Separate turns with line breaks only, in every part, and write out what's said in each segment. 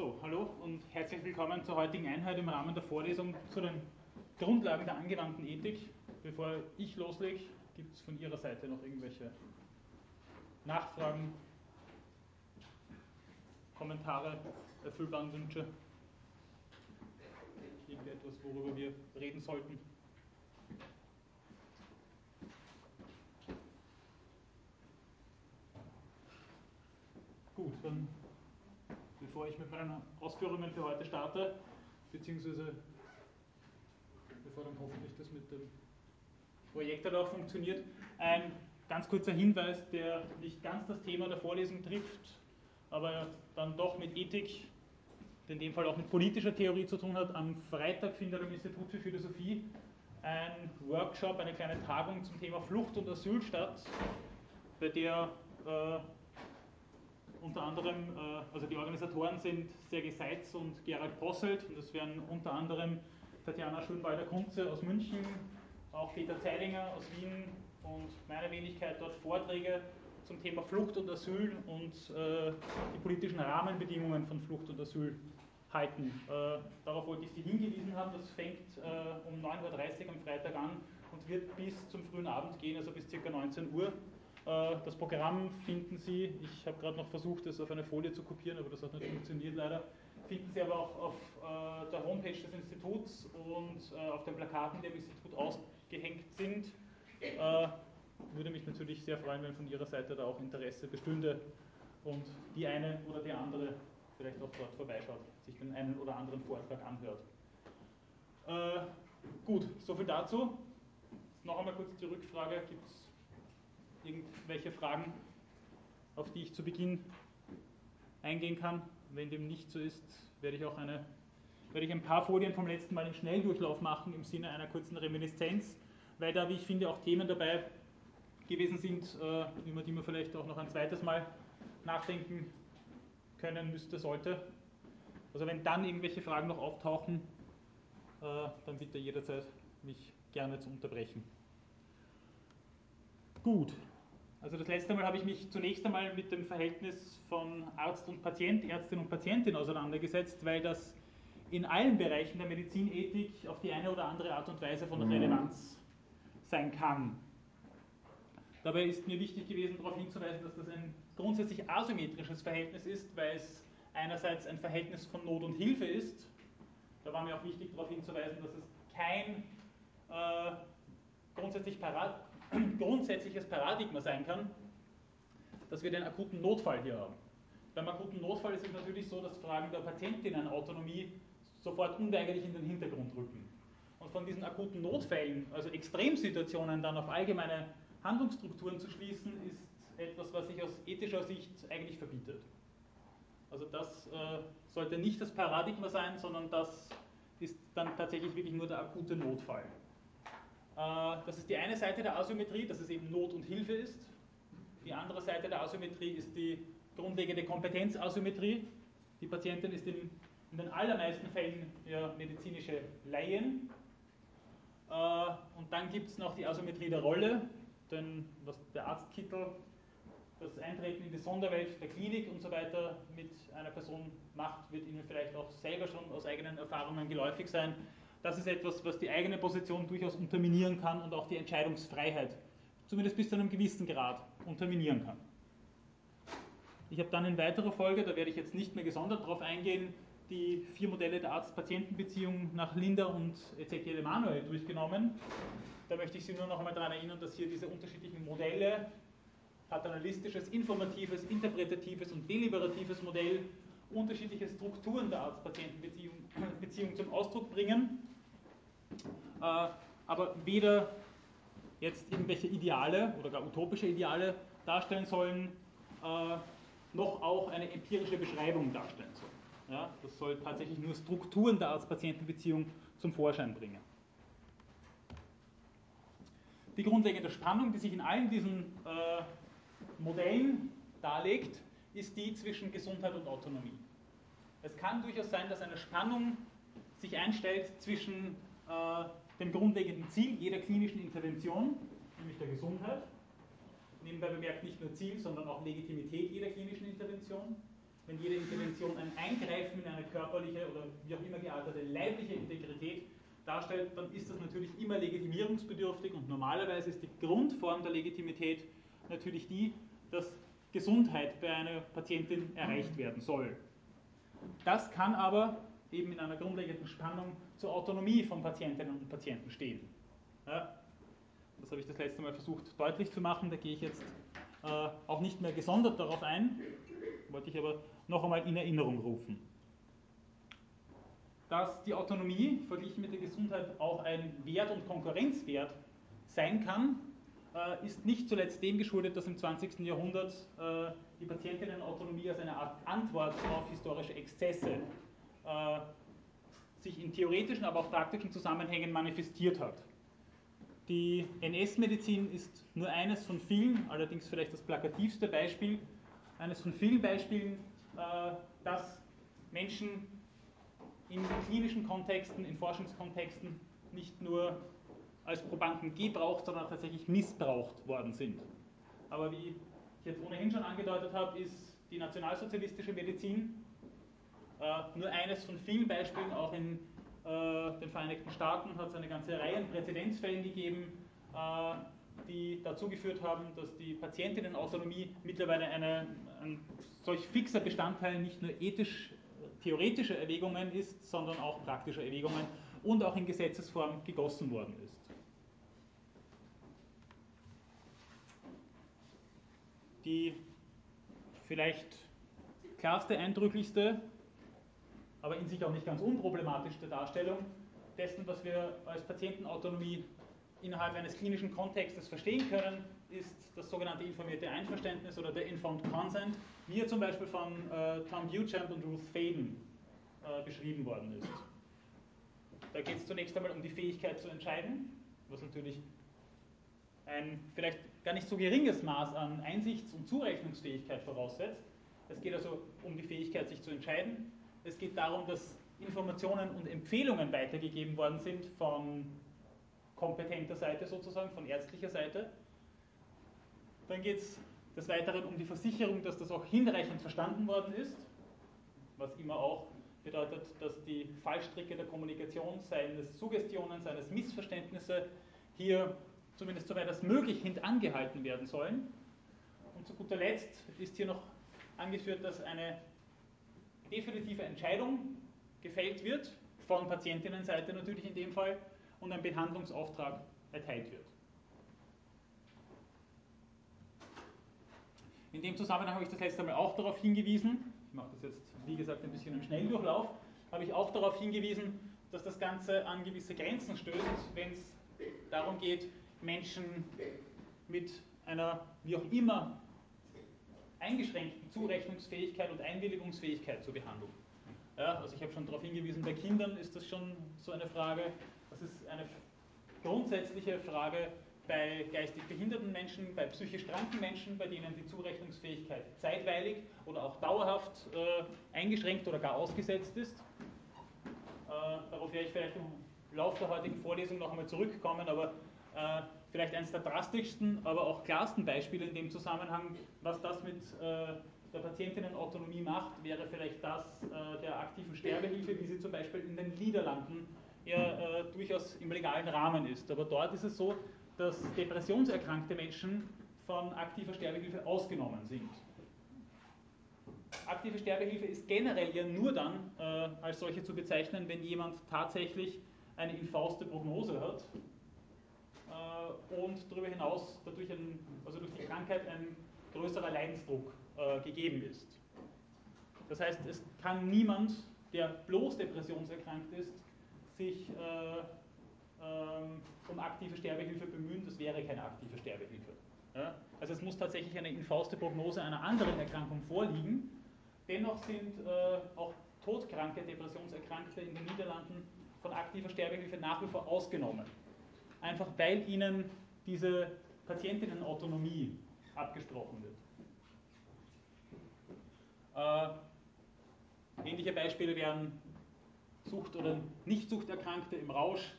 So, hallo und herzlich willkommen zur heutigen Einheit im Rahmen der Vorlesung zu den Grundlagen der angewandten Ethik. Bevor ich loslege, gibt es von Ihrer Seite noch irgendwelche Nachfragen, Kommentare, erfüllbaren Wünsche? Irgendetwas, worüber wir reden sollten? Gut, dann bevor ich mit meinen Ausführungen für heute starte, beziehungsweise bevor dann hoffentlich das mit dem Projektor auch funktioniert, ein ganz kurzer Hinweis, der nicht ganz das Thema der Vorlesung trifft, aber dann doch mit Ethik, in dem Fall auch mit politischer Theorie zu tun hat. Am Freitag findet am Institut für Philosophie ein Workshop, eine kleine Tagung zum Thema Flucht und Asyl statt, bei der äh, unter anderem, äh, also die Organisatoren sind Sergei Seitz und Gerald Posselt und das wären unter anderem Tatjana Schönwalder-Kunze aus München, auch Peter Zeilinger aus Wien und meine Wenigkeit dort Vorträge zum Thema Flucht und Asyl und äh, die politischen Rahmenbedingungen von Flucht und Asyl halten. Äh, darauf wollte ich Sie hingewiesen haben, das fängt äh, um 9.30 Uhr am Freitag an und wird bis zum frühen Abend gehen, also bis ca. 19 Uhr. Äh, das Programm finden Sie, ich habe gerade noch versucht, es auf eine Folie zu kopieren, aber das hat nicht funktioniert leider, finden Sie aber auch auf äh, der Homepage des Instituts und äh, auf den Plakaten, die im Institut ausgehängt sind. Würde mich natürlich sehr freuen, wenn von Ihrer Seite da auch Interesse bestünde und die eine oder die andere vielleicht auch dort vorbeischaut, sich den einen oder anderen Vortrag anhört. Gut, soviel dazu. Noch einmal kurz die Rückfrage, gibt es irgendwelche Fragen, auf die ich zu Beginn eingehen kann. Wenn dem nicht so ist, werde ich auch eine, werde ich ein paar Folien vom letzten Mal im Schnelldurchlauf machen im Sinne einer kurzen Reminiszenz, weil da, wie ich finde, auch Themen dabei gewesen sind, äh, über die man vielleicht auch noch ein zweites Mal nachdenken können müsste, sollte. Also wenn dann irgendwelche Fragen noch auftauchen, äh, dann bitte jederzeit mich gerne zu unterbrechen. Gut, also das letzte Mal habe ich mich zunächst einmal mit dem Verhältnis von Arzt und Patient, Ärztin und Patientin auseinandergesetzt, weil das in allen Bereichen der Medizinethik auf die eine oder andere Art und Weise von Relevanz sein kann. Dabei ist mir wichtig gewesen, darauf hinzuweisen, dass das ein grundsätzlich asymmetrisches Verhältnis ist, weil es einerseits ein Verhältnis von Not und Hilfe ist. Da war mir auch wichtig, darauf hinzuweisen, dass es kein äh, grundsätzlich parat, grundsätzliches Paradigma sein kann, dass wir den akuten Notfall hier haben. Beim akuten Notfall ist es natürlich so, dass Fragen der Patientinnenautonomie sofort unweigerlich in den Hintergrund rücken. Und von diesen akuten Notfällen, also Extremsituationen, dann auf allgemeine Handlungsstrukturen zu schließen, ist etwas, was sich aus ethischer Sicht eigentlich verbietet. Also das äh, sollte nicht das Paradigma sein, sondern das ist dann tatsächlich wirklich nur der akute Notfall. Äh, das ist die eine Seite der Asymmetrie, dass es eben Not und Hilfe ist. Die andere Seite der Asymmetrie ist die grundlegende Kompetenzasymmetrie. Die Patientin ist in, den allermeisten Fällen ja, medizinische Laien. Äh, und dann gibt es noch die Asymmetrie der Rolle, denn was der Arztkittel, das Eintreten in die Sonderwelt der Klinik und so weiter mit einer Person macht, wird Ihnen vielleicht auch selber schon aus eigenen Erfahrungen geläufig sein das ist etwas, was die eigene Position durchaus unterminieren kann und auch die Entscheidungsfreiheit, zumindest bis zu einem gewissen Grad, unterminieren kann. Ich habe dann in weiterer Folge, da werde ich jetzt nicht mehr gesondert darauf eingehen, die vier Modelle der Arzt-Patienten-Beziehung nach Linda und Ezekiel Emanuel durchgenommen. Da möchte ich Sie nur noch einmal daran erinnern, dass hier diese unterschiedlichen Modelle, paternalistisches, informatives, interpretatives und deliberatives Modell, unterschiedliche Strukturen der Arzt-Patienten-Beziehung zum Ausdruck bringen aber weder jetzt irgendwelche Ideale oder gar utopische Ideale darstellen sollen, äh, noch auch eine empirische Beschreibung darstellen sollen. Ja, das soll tatsächlich nur Strukturen der Arzt-Patienten-Beziehung zum Vorschein bringen. Die grundlegende Spannung, die sich in allen diesen äh, Modellen darlegt, ist die zwischen Gesundheit und Autonomie. Es kann durchaus sein, dass eine Spannung sich einstellt zwischen äh, dem grundlegenden Ziel jeder klinischen Intervention, nämlich der Gesundheit. Nebenbei bemerkt nicht nur Ziel, sondern auch Legitimität jeder klinischen Intervention. wenn jede Intervention ein Eingreifen in eine körperliche oder wie auch immer geartete leibliche Integrität darstellt, dann ist das natürlich immer legitimierungsbedürftig und normalerweise ist die Grundform der Legitimität natürlich die, dass Gesundheit bei einer Patientin erreicht werden soll. Das kann aber eben in einer grundlegenden Spannung zur Autonomie von Patientinnen und Patienten stehen. Ja, das habe ich das letzte Mal versucht deutlich zu machen, da gehe ich jetzt äh, auch nicht mehr gesondert darauf ein, wollte ich aber noch einmal in Erinnerung rufen. Dass die Autonomie verglichen mit der Gesundheit auch ein Wert und Konkurrenzwert sein kann, äh, ist nicht zuletzt dem geschuldet, dass im 20. Jahrhundert äh, die Patientinnenautonomie als eine Art Antwort auf historische Exzesse sich in theoretischen, aber auch praktischen Zusammenhängen manifestiert hat. Die NS-Medizin ist nur eines von vielen, allerdings vielleicht das plakativste Beispiel, eines von vielen Beispielen, dass Menschen in klinischen Kontexten, in Forschungskontexten nicht nur als Probanden gebraucht, sondern tatsächlich missbraucht worden sind. Aber wie ich jetzt ohnehin schon angedeutet habe, ist die nationalsozialistische Medizin äh, nur eines von vielen Beispielen. Auch in äh, den Vereinigten Staaten hat es eine ganze Reihe an Präzedenzfällen gegeben, äh, die dazu geführt haben, dass die Patientinnenautonomie mittlerweile eine, ein solch fixer Bestandteil nicht nur ethisch theoretischer Erwägungen ist, sondern auch praktischer Erwägungen und auch in Gesetzesform gegossen worden ist. Die vielleicht klarste, eindrücklichste, aber in sich auch nicht ganz unproblematischste Darstellung dessen, was wir als Patientenautonomie innerhalb eines klinischen Kontextes verstehen können, ist das sogenannte informierte Einverständnis oder der Informed Consent, wie er zum Beispiel von äh, Tom Beauchamp und Ruth Faden äh, beschrieben worden ist. Da geht es zunächst einmal um die Fähigkeit zu entscheiden, was natürlich ein vielleicht gar nicht so geringes Maß an Einsichts- und Zurechnungsfähigkeit voraussetzt. Es geht also um die Fähigkeit, sich zu entscheiden. Es geht darum, dass Informationen und Empfehlungen weitergegeben worden sind von kompetenter Seite sozusagen, von ärztlicher Seite. Dann geht es des Weiteren um die Versicherung, dass das auch hinreichend verstanden worden ist, was immer auch bedeutet, dass die Fallstricke der Kommunikation, seien es Suggestionen, seien es Missverständnisse, hier zumindest soweit als möglich hintangehalten werden sollen. Und zu guter Letzt ist hier noch angeführt, dass eine definitive Entscheidung gefällt wird, von Patientinnenseite natürlich in dem Fall, und ein Behandlungsauftrag erteilt wird. In dem Zusammenhang habe ich das letzte Mal auch darauf hingewiesen, ich mache das jetzt wie gesagt ein bisschen im Schnelldurchlauf, habe ich auch darauf hingewiesen, dass das Ganze an gewisse Grenzen stößt, wenn es darum geht, Menschen mit einer wie auch immer eingeschränkten Zurechnungsfähigkeit und Einwilligungsfähigkeit zu behandeln. Ja, also ich habe schon darauf hingewiesen, bei Kindern ist das schon so eine Frage, das ist eine grundsätzliche Frage bei geistig behinderten Menschen, bei psychisch kranken Menschen, bei denen die Zurechnungsfähigkeit zeitweilig oder auch dauerhaft äh, eingeschränkt oder gar ausgesetzt ist. Äh, darauf werde ich vielleicht im Laufe der heutigen Vorlesung noch einmal zurückkommen, aber äh, vielleicht eines der drastischsten, aber auch klarsten Beispiele in dem Zusammenhang, was das mit äh, der Patientinnenautonomie macht, wäre vielleicht das äh, der aktiven Sterbehilfe, wie sie zum Beispiel in den Niederlanden ja äh, durchaus im legalen Rahmen ist. Aber dort ist es so, dass depressionserkrankte Menschen von aktiver Sterbehilfe ausgenommen sind. Aktive Sterbehilfe ist generell ja nur dann äh, als solche zu bezeichnen, wenn jemand tatsächlich eine infauste Prognose hat und darüber hinaus dadurch ein, also durch die Krankheit ein größerer Leidensdruck äh, gegeben ist. Das heißt, es kann niemand, der bloß depressionserkrankt ist, sich äh, ähm, um aktive Sterbehilfe bemühen, das wäre keine aktive Sterbehilfe. Ja? Also es muss tatsächlich eine infauste Prognose einer anderen Erkrankung vorliegen. Dennoch sind äh, auch todkranke Depressionserkrankte in den Niederlanden von aktiver Sterbehilfe nach wie vor ausgenommen. Einfach weil ihnen diese Patientinnenautonomie abgesprochen wird. Äh, ähnliche Beispiele wären Sucht- oder Nicht-Suchterkrankte im Rausch,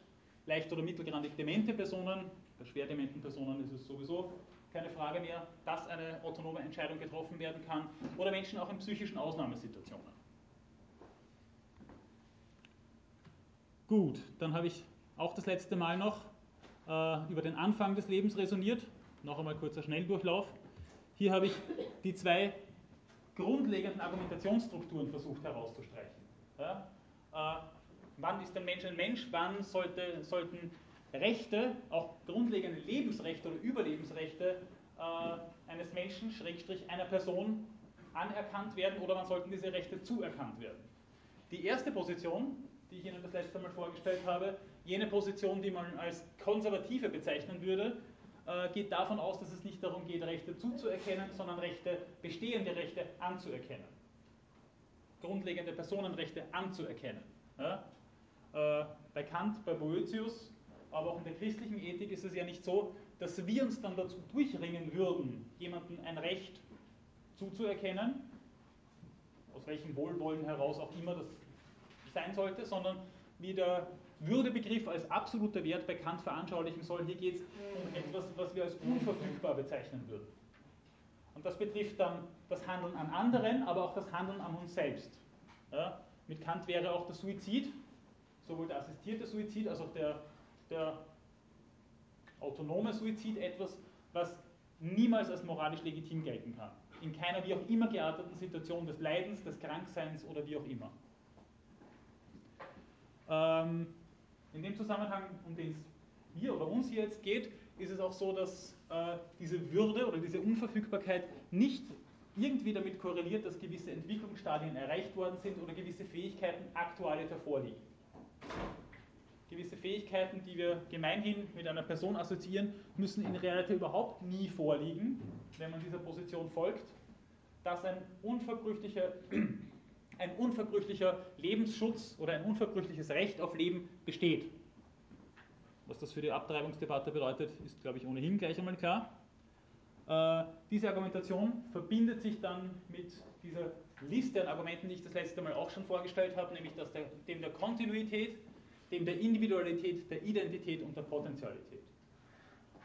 leicht oder mittelgradig demente Personen, bei schwer dementen Personen ist es sowieso keine Frage mehr, dass eine autonome Entscheidung getroffen werden kann, oder Menschen auch in psychischen Ausnahmesituationen. Gut, dann habe ich auch das letzte Mal noch äh, über den Anfang des Lebens resoniert. Noch einmal kurzer Schnelldurchlauf. Hier habe ich die zwei grundlegenden Argumentationsstrukturen versucht herauszustreichen. Ja? Äh, wann ist ein Mensch ein Mensch? Wann sollte, sollten Rechte, auch grundlegende Lebensrechte oder Überlebensrechte äh, eines Menschen, Schrägstrich einer Person, anerkannt werden oder wann sollten diese Rechte zuerkannt werden? Die erste Position die ich Ihnen das letzte Mal vorgestellt habe, jene Position, die man als konservative bezeichnen würde, äh, geht davon aus, dass es nicht darum geht, Rechte zuzuerkennen, sondern Rechte, bestehende Rechte anzuerkennen. Grundlegende Personenrechte anzuerkennen. Ja? Äh, bei Kant, bei Boetius, aber auch in der christlichen Ethik ist es ja nicht so, dass wir uns dann dazu durchringen würden, jemandem ein Recht zuzuerkennen, aus welchem Wohlwollen heraus auch immer das sein sollte, sondern wie der Würdebegriff als absoluter Wert bei Kant veranschaulichen soll. Hier geht es um etwas, was wir als unverfügbar bezeichnen würden. Und das betrifft dann das Handeln an anderen, aber auch das Handeln an uns selbst. Ja, mit Kant wäre auch der Suizid, sowohl der assistierte Suizid als auch der, der autonome Suizid etwas, was niemals als moralisch legitim gelten kann. In keiner wie auch immer gearteten Situation des Leidens, des Krankseins oder wie auch immer. Ähm, in dem Zusammenhang, um den es mir oder uns hier jetzt geht, ist es auch so, dass äh, diese Würde oder diese Unverfügbarkeit nicht irgendwie damit korreliert, dass gewisse Entwicklungsstadien erreicht worden sind oder gewisse Fähigkeiten aktualiter vorliegen. Gewisse Fähigkeiten, die wir gemeinhin mit einer Person assoziieren, müssen in Realität überhaupt nie vorliegen, wenn man dieser Position folgt, dass ein unverbrüchlicher ein unverbrüchlicher Lebensschutz oder ein unverbrüchliches Recht auf Leben besteht. Was das für die Abtreibungsdebatte bedeutet, ist, glaube ich, ohnehin gleich einmal klar. Äh, diese Argumentation verbindet sich dann mit dieser Liste an Argumenten, die ich das letzte Mal auch schon vorgestellt habe, nämlich dass der, dem der Kontinuität, dem der Individualität, der Identität und der Potentialität.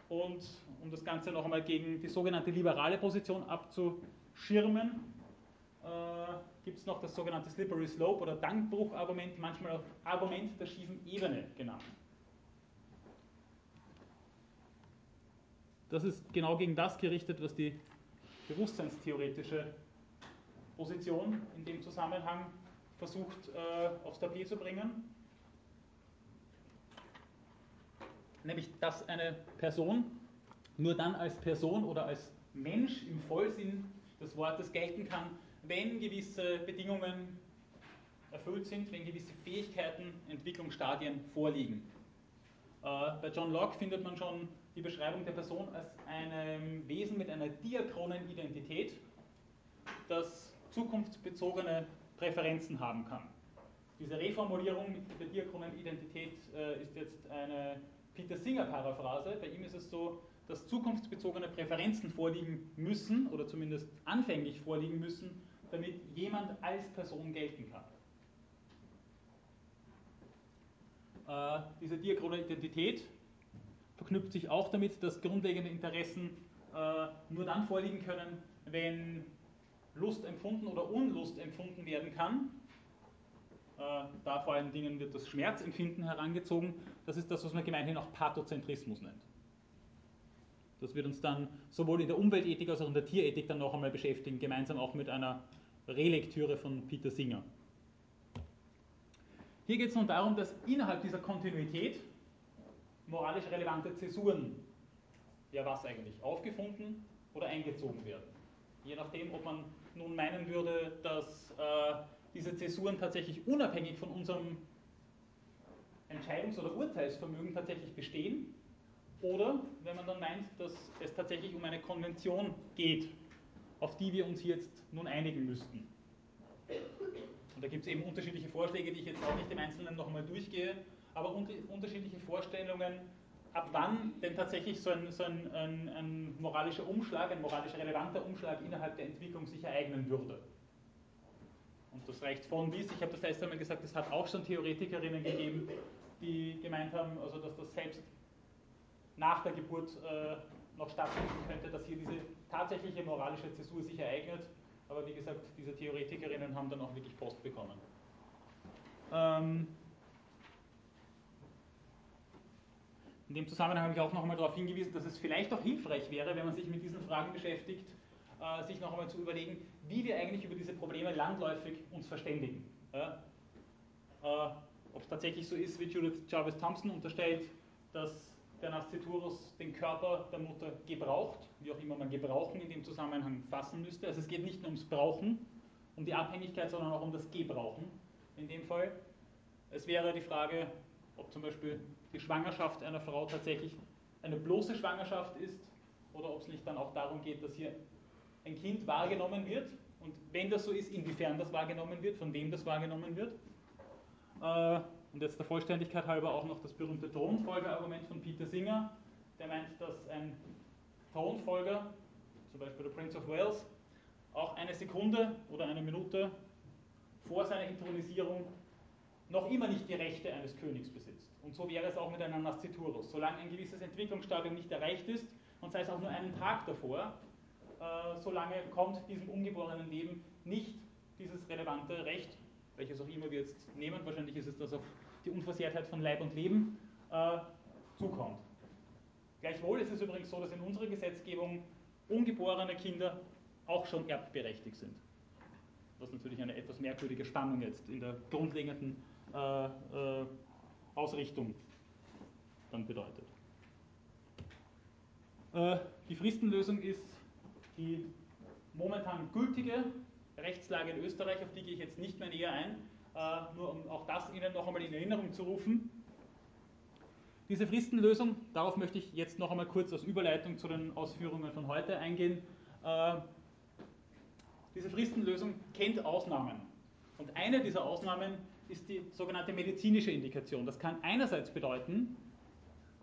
Und um das Ganze noch einmal gegen die sogenannte liberale Position abzuschirmen, äh, gibt es noch das sogenannte Slippery Slope oder Dankbruch-Argument, manchmal auch Argument der schiefen Ebene genannt. Das ist genau gegen das gerichtet, was die bewusstseinstheoretische Position in dem Zusammenhang versucht äh, aufs Tapet zu bringen. Nämlich, dass eine Person nur dann als Person oder als Mensch im Vollsinn des Wortes gelten kann, wenn gewisse Bedingungen erfüllt sind, wenn gewisse Fähigkeiten, Entwicklungsstadien vorliegen. Äh, bei John Locke findet man schon die Beschreibung der Person als einem Wesen mit einer diachronen Identität, das zukunftsbezogene Präferenzen haben kann. Diese Reformulierung mit der diachronen Identität äh, ist jetzt eine Peter Singer-Paraphrase. Bei ihm ist es so, dass zukunftsbezogene Präferenzen vorliegen müssen oder zumindest anfänglich vorliegen müssen, damit jemand als Person gelten kann. Äh, diese diachrone Identität verknüpft sich auch damit, dass grundlegende Interessen äh, nur dann vorliegen können, wenn Lust empfunden oder Unlust empfunden werden kann. Äh, da vor allen Dingen wird das Schmerzempfinden herangezogen. Das ist das, was man gemeinhin auch Pathozentrismus nennt. Das wird uns dann sowohl in der Umweltethik als auch in der Tierethik dann noch einmal beschäftigen, gemeinsam auch mit einer Relektüre von Peter Singer. Hier geht es nun darum, dass innerhalb dieser Kontinuität moralisch relevante Zäsuren, ja was eigentlich, aufgefunden oder eingezogen werden. Je nachdem, ob man nun meinen würde, dass äh, diese Zäsuren tatsächlich unabhängig von unserem Entscheidungs- oder Urteilsvermögen tatsächlich bestehen oder wenn man dann meint, dass es tatsächlich um eine Konvention geht, auf die wir uns jetzt nun einigen müssten. Und da gibt es eben unterschiedliche Vorschläge, die ich jetzt auch nicht im Einzelnen noch einmal durchgehe, aber unterschiedliche Vorstellungen, ab wann denn tatsächlich so ein, so ein, ein, ein moralischer Umschlag, ein moralisch relevanter Umschlag innerhalb der Entwicklung sich ereignen würde. Und das reicht von bis, ich habe das letzte Mal gesagt, es hat auch schon Theoretikerinnen gegeben, die gemeint haben, also dass das selbst nach der Geburt äh, noch stattfinden könnte, dass hier diese tatsächliche moralische Zäsur sich ereignet. Aber wie gesagt, diese Theoretikerinnen haben dann auch wirklich Post bekommen. Ähm in dem Zusammenhang habe ich auch noch einmal darauf hingewiesen, dass es vielleicht auch hilfreich wäre, wenn man sich mit diesen Fragen beschäftigt, äh, sich noch einmal zu überlegen, wie wir eigentlich über diese Probleme landläufig uns verständigen. Ja? Äh, Ob es tatsächlich so ist, wie Judith Jarvis Thompson unterstellt, dass der Nasciturus den Körper der Mutter gebraucht, wie auch immer man gebrauchen in dem Zusammenhang fassen müsste. Also es geht nicht nur ums Brauchen, um die Abhängigkeit, sondern auch um das Gebrauchen in dem Fall. Es wäre die Frage, ob zum Beispiel die Schwangerschaft einer Frau tatsächlich eine bloße Schwangerschaft ist oder ob es nicht dann auch darum geht, dass hier ein Kind wahrgenommen wird und wenn das so ist, inwiefern das wahrgenommen wird, von wem das wahrgenommen wird. Äh, und jetzt der Vollständigkeit halber auch noch das berühmte Thronfolgerargument von Peter Singer, der meint, dass ein Thronfolger, zum Beispiel der Prince of Wales, auch eine Sekunde oder eine Minute vor seiner Intronisierung noch immer nicht die Rechte eines Königs besitzt. Und so wäre es auch mit einem Nasciturus. Solange ein gewisses Entwicklungsstadium nicht erreicht ist, und sei es auch nur einen Tag davor, äh, solange kommt diesem ungeborenen Leben nicht dieses relevante Recht, welches auch immer wir jetzt nehmen, wahrscheinlich ist es das auf die Unversehrtheit von Leib und Leben äh, zukommt. Gleichwohl ist es übrigens so, dass in unserer Gesetzgebung ungeborene Kinder auch schon erbberechtigt sind. Was natürlich eine etwas merkwürdige Spannung jetzt in der grundlegenden äh, äh, Ausrichtung dann bedeutet. Äh, die Fristenlösung ist die momentan gültige Rechtslage in Österreich, auf die gehe ich jetzt nicht mehr näher ein, nur um auch das Ihnen noch einmal in Erinnerung zu rufen. Diese Fristenlösung, darauf möchte ich jetzt noch einmal kurz als Überleitung zu den Ausführungen von heute eingehen. Äh, diese Fristenlösung kennt Ausnahmen. Und eine dieser Ausnahmen ist die sogenannte medizinische Indikation. Das kann einerseits bedeuten,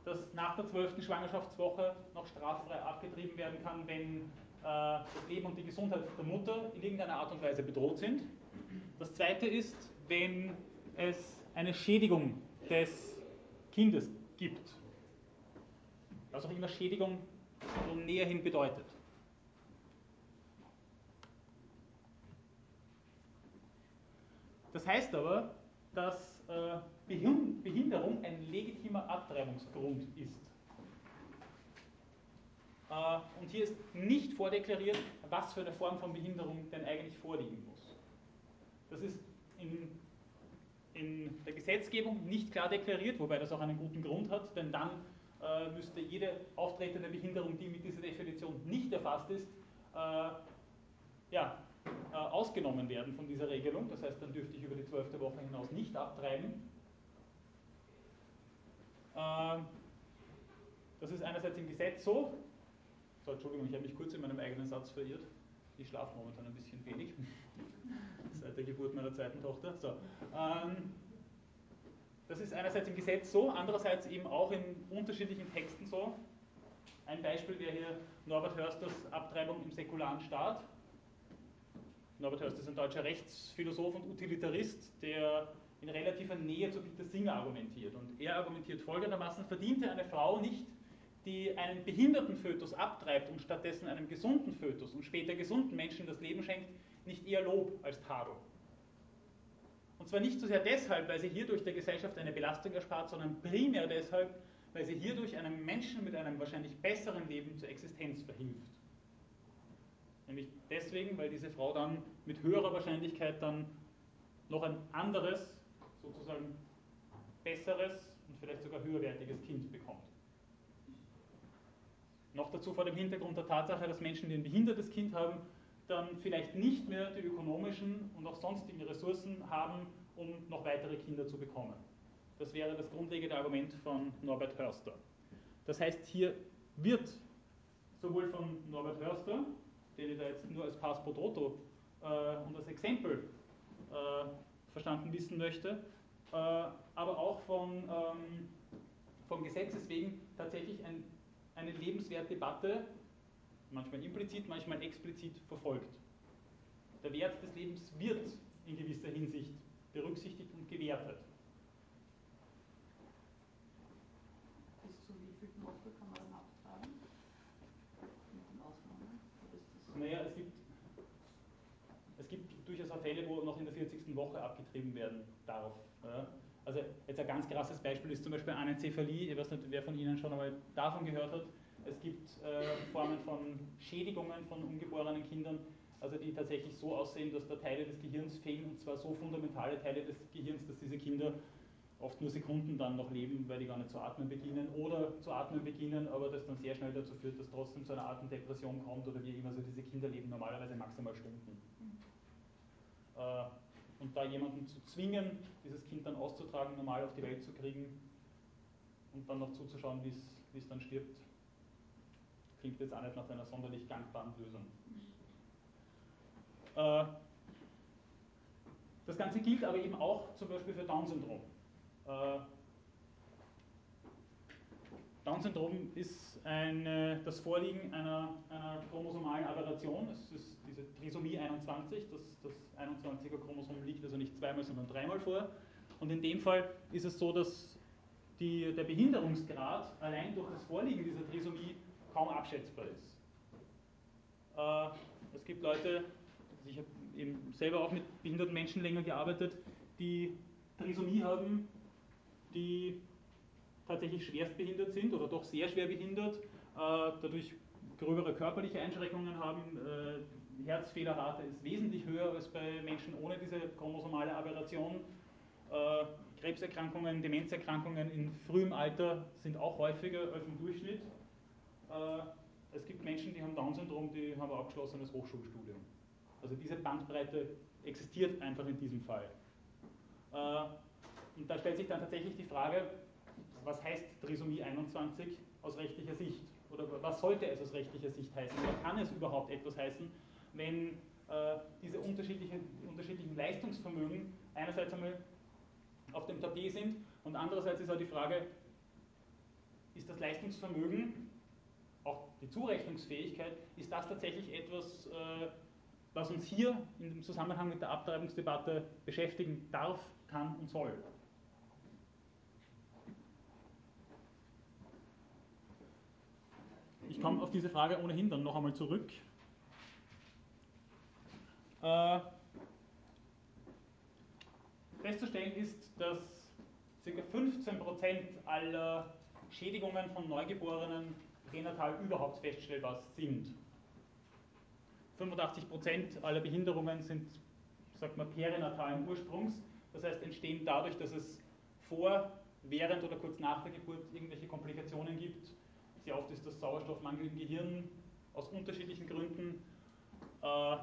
dass nach der zwölften Schwangerschaftswoche noch straffrei abgetrieben werden kann, wenn äh, das Leben und die Gesundheit der Mutter in irgendeiner Art und Weise bedroht sind. Das zweite ist, wenn es eine Schädigung des Kindes gibt. Was auch immer Schädigung so näherhin bedeutet. Das heißt aber, dass äh, Behinderung ein legitimer Abtreibungsgrund ist. Äh, und hier ist nicht vordeklariert, was für eine Form von Behinderung denn eigentlich vorliegen muss. Das ist in, in der Gesetzgebung nicht klar deklariert, wobei das auch einen guten Grund hat, denn dann äh, müsste jede auftretende Behinderung, die mit dieser Definition nicht erfasst ist, äh, ja, äh, ausgenommen werden von dieser Regelung. Das heißt, dann dürfte ich über die zwölfte Woche hinaus nicht abtreiben. Ähm, das ist einerseits im Gesetz so, so, Entschuldigung, ich habe mich kurz in meinem eigenen Satz verirrt. Ich schlafe momentan ein bisschen wenig. Seit der Geburt meiner zweiten Tochter. So. Ähm, das ist einerseits im Gesetz so, andererseits eben auch in unterschiedlichen Texten so. Ein Beispiel wäre hier Norbert Hörsters Abtreibung im säkularen Staat. Norbert Hörster ist ein deutscher Rechtsphilosoph und Utilitarist, der in relativer Nähe zu Peter Singer argumentiert. Und er argumentiert folgendermaßen, verdiente eine Frau nicht die einen behinderten Fötus abtreibt und stattdessen einem gesunden Fötus und später gesunden Menschen das Leben schenkt, nicht eher Lob als Tadel. Und zwar nicht so sehr deshalb, weil sie hierdurch der Gesellschaft eine Belastung erspart, sondern primär deshalb, weil sie hierdurch einem Menschen mit einem wahrscheinlich besseren Leben zur Existenz verhilft. Nämlich deswegen, weil diese Frau dann mit höherer Wahrscheinlichkeit dann noch ein anderes, sozusagen besseres und vielleicht sogar höherwertiges Kind bekommt. Noch dazu vor dem Hintergrund der Tatsache, dass Menschen, die ein behindertes Kind haben, dann vielleicht nicht mehr die ökonomischen und auch sonstigen Ressourcen haben, um noch weitere Kinder zu bekommen. Das wäre das grundlegende Argument von Norbert Hörster. Das heißt, hier wird sowohl von Norbert Hörster, den ich da jetzt nur als Pass pro äh, und als Exempel äh, verstanden wissen möchte, äh, aber auch von, ähm, vom Gesetzes wegen tatsächlich ein eine Lebenswertdebatte, manchmal implizit, manchmal explizit verfolgt. Der Wert des Lebens wird in gewisser Hinsicht berücksichtigt und gewertet.
Bis zu wie viel Woche kann man dann abtragen?
Naja, es gibt, es gibt durchaus auch Fälle, wo noch in der 40. Woche abgetrieben werden darf. Ja. Also jetzt ein ganz krasses Beispiel ist zum Beispiel Anencephalie. Ich weiß nicht, wer von Ihnen schon einmal davon gehört hat. Es gibt äh, Formen von Schädigungen von ungeborenen Kindern, also die tatsächlich so aussehen, dass da Teile des Gehirns fehlen, und zwar so fundamentale Teile des Gehirns, dass diese Kinder oft nur Sekunden dann noch leben, weil die gar nicht zu atmen beginnen oder zu atmen beginnen, aber das dann sehr schnell dazu führt, dass trotzdem zu einer Art Depression kommt oder wie immer. Also diese Kinder leben normalerweise maximal Stunden. Äh, und da jemanden zu zwingen, dieses Kind dann auszutragen, normal auf die Welt zu kriegen und dann noch zuzuschauen, wie es dann stirbt, klingt jetzt auch nicht nach einer sonderlich gangbaren Lösung. Äh, das Ganze gilt aber eben auch zum Beispiel für Down-Syndrom. Äh, Down-Syndrom ist eine, das Vorliegen einer, einer, chromosomalen Aberration. Es ist diese Trisomie 21. Das, das 21er Chromosom liegt also nicht zweimal, sondern dreimal vor. Und in dem Fall ist es so, dass die, der Behinderungsgrad allein durch das Vorliegen dieser Trisomie kaum abschätzbar ist. Äh, es gibt Leute, also ich habe eben selber auch mit behinderten Menschen länger gearbeitet, die Trisomie haben, die tatsächlich schwerst behindert sind oder doch sehr schwer behindert, äh, dadurch gröbere körperliche Einschränkungen haben. Äh, Herzfehlerrate ist wesentlich höher als bei Menschen ohne diese chromosomale Aberration. Äh, Krebserkrankungen, Demenzerkrankungen in frühem Alter sind auch häufiger als im Durchschnitt. Es gibt Menschen, die haben Down-Syndrom, die haben ein abgeschlossenes Hochschulstudium. Also diese Bandbreite existiert einfach in diesem Fall. Und da stellt sich dann tatsächlich die Frage, was heißt Trisomie 21 aus rechtlicher Sicht? Oder was sollte es aus rechtlicher Sicht heißen? Oder kann es überhaupt etwas heißen, wenn äh, diese unterschiedlichen, unterschiedlichen Leistungsvermögen einerseits einmal auf dem Tapet sind und andererseits ist auch die Frage, ist das Leistungsvermögen, auch die Zurechnungsfähigkeit, ist das tatsächlich etwas, äh, was uns hier im Zusammenhang mit der Abtreibungsdebatte beschäftigen darf, kann und soll? Ich komme auf diese Frage ohnehin dann noch einmal zurück. Äh, festzustellen ist, dass ca. 15% aller Schädigungen von Neugeborenen pränatal überhaupt feststellbar sind. 85% aller Behinderungen sind, sagt man, perinatalen Ursprungs. Das heißt, entstehen dadurch, dass es vor, während oder kurz nach der Geburt irgendwelche Komplikationen gibt, sehr oft ist das Sauerstoffmangel im Gehirn aus unterschiedlichen Gründen. Äh,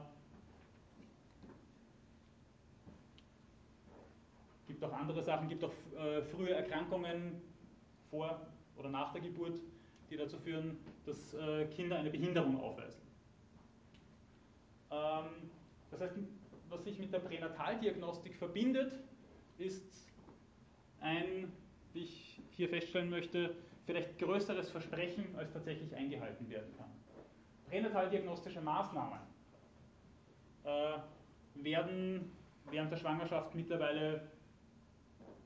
gibt auch andere Sachen, gibt auch äh, frühe Erkrankungen vor oder nach der Geburt, die dazu führen, dass äh, Kinder eine Behinderung aufweisen. Ähm, das heißt, was sich mit der Pränataldiagnostik verbindet, ist ein, wie ich hier feststellen möchte, vielleicht größeres Versprechen, als tatsächlich eingehalten werden kann. Pränataldiagnostische Maßnahmen äh, werden während der Schwangerschaft mittlerweile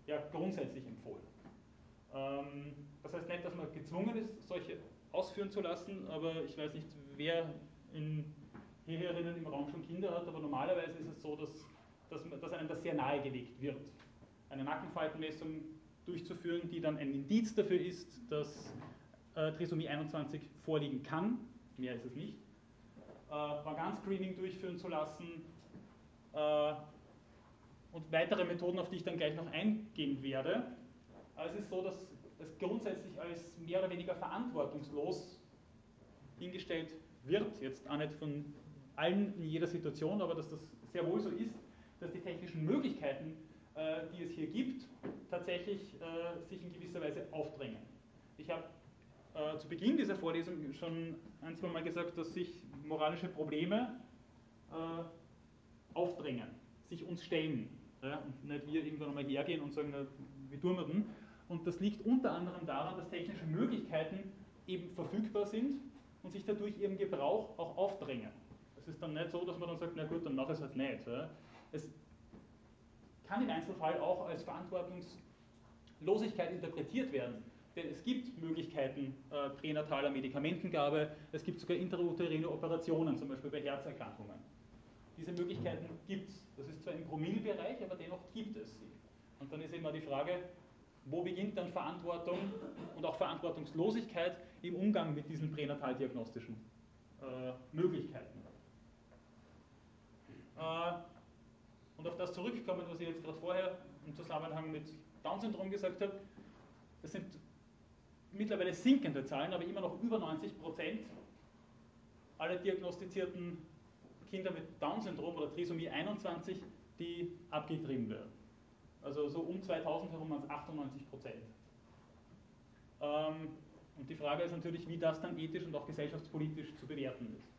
ja, grundsätzlich empfohlen. Ähm, das heißt nicht, dass man gezwungen ist, solche ausführen zu lassen, aber ich weiß nicht, wer in hierherinnen im Raum schon Kinder hat, aber normalerweise ist es so, dass, dass, dass einem das sehr nahegelegt wird. Eine Nackenfaltenmessung durchzuführen, die dann ein Indiz dafür ist, dass äh, Trisomie 21 vorliegen kann, mehr ist es nicht, äh, Organscreening durchführen zu lassen äh, und weitere Methoden, auf die ich dann gleich noch eingehen werde. Aber es ist so, dass es grundsätzlich als mehr oder weniger verantwortungslos hingestellt wird, jetzt auch nicht von allen in jeder Situation, aber dass das sehr wohl so ist, dass die technischen Möglichkeiten äh, die es hier gibt, tatsächlich äh, sich in gewisser Weise aufdrängen. Ich habe äh, zu Beginn dieser Vorlesung schon ein, zwei Mal gesagt, dass sich moralische Probleme aufdrängen, sich uns stellen. Und nicht wir irgendwann einmal hergehen und sagen, wie tun wir denn? Und das liegt unter anderem daran, dass technische Möglichkeiten eben verfügbar sind und sich dadurch ihrem Gebrauch auch aufdrängen. Es ist dann nicht so, dass man dann sagt, na gut, dann mach es halt nicht. Es kann im Einzelfall auch als Verantwortungslosigkeit interpretiert werden. denn es gibt Möglichkeiten äh, pränataler Medikamentengabe, es gibt sogar intrauterine Operationen, zum Beispiel bei Herzerkrankungen. Diese Möglichkeiten gibt es. Das ist zwar im Promillbereich, aber dennoch gibt es sie. Und dann ist immer die Frage, wo beginnt dann Verantwortung und auch Verantwortungslosigkeit im Umgang mit diesen pränataldiagnostischen äh, Möglichkeiten. Äh, und auf das zurückkommen, was ich jetzt gerade vorher im Zusammenhang mit Down-Syndrom gesagt habe, das sind mittlerweile sinkende Zahlen, aber immer noch über 90 Prozent aller diagnostizierten Kinder mit Down-Syndrom oder Trisomie 21, die abgetrieben werden. Also so um 2000 herum waren es 98 Prozent. Ähm, und die Frage ist natürlich, wie das dann ethisch und auch gesellschaftspolitisch zu bewerten ist.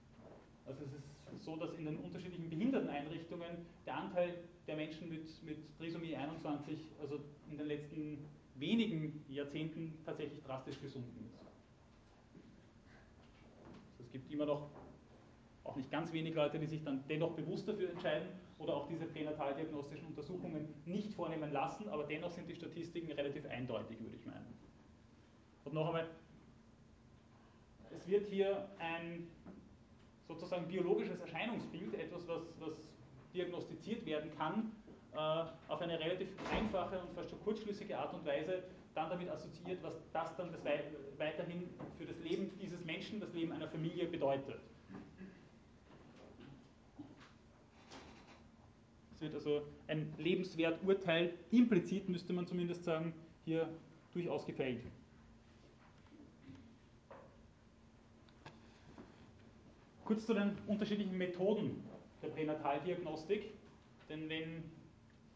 Also es ist so, dass in den unterschiedlichen Behinderteneinrichtungen der Anteil der Menschen mit, mit Trisomie 21 also in den letzten wenigen Jahrzehnten tatsächlich drastisch gesunken ist. Also es gibt immer noch auch nicht ganz wenig Leute, die sich dann dennoch bewusst dafür entscheiden oder auch diese pränataldiagnostischen Untersuchungen nicht vornehmen lassen, aber dennoch sind die Statistiken relativ eindeutig, würde ich meinen. Und noch einmal, es wird hier ein sozusagen biologisches Erscheinungsbild, etwas, was, was diagnostiziert werden kann, äh, auf eine relativ einfache und fast schon kurzschlüssige Art und Weise dann damit assoziiert, was das dann weiterhin für das Leben dieses Menschen, das Leben einer Familie bedeutet. Es wird also ein Lebenswerturteil, implizit müsste man zumindest sagen, hier durchaus gefällt. Kurz zu den unterschiedlichen Methoden der Pränataldiagnostik. Denn wenn,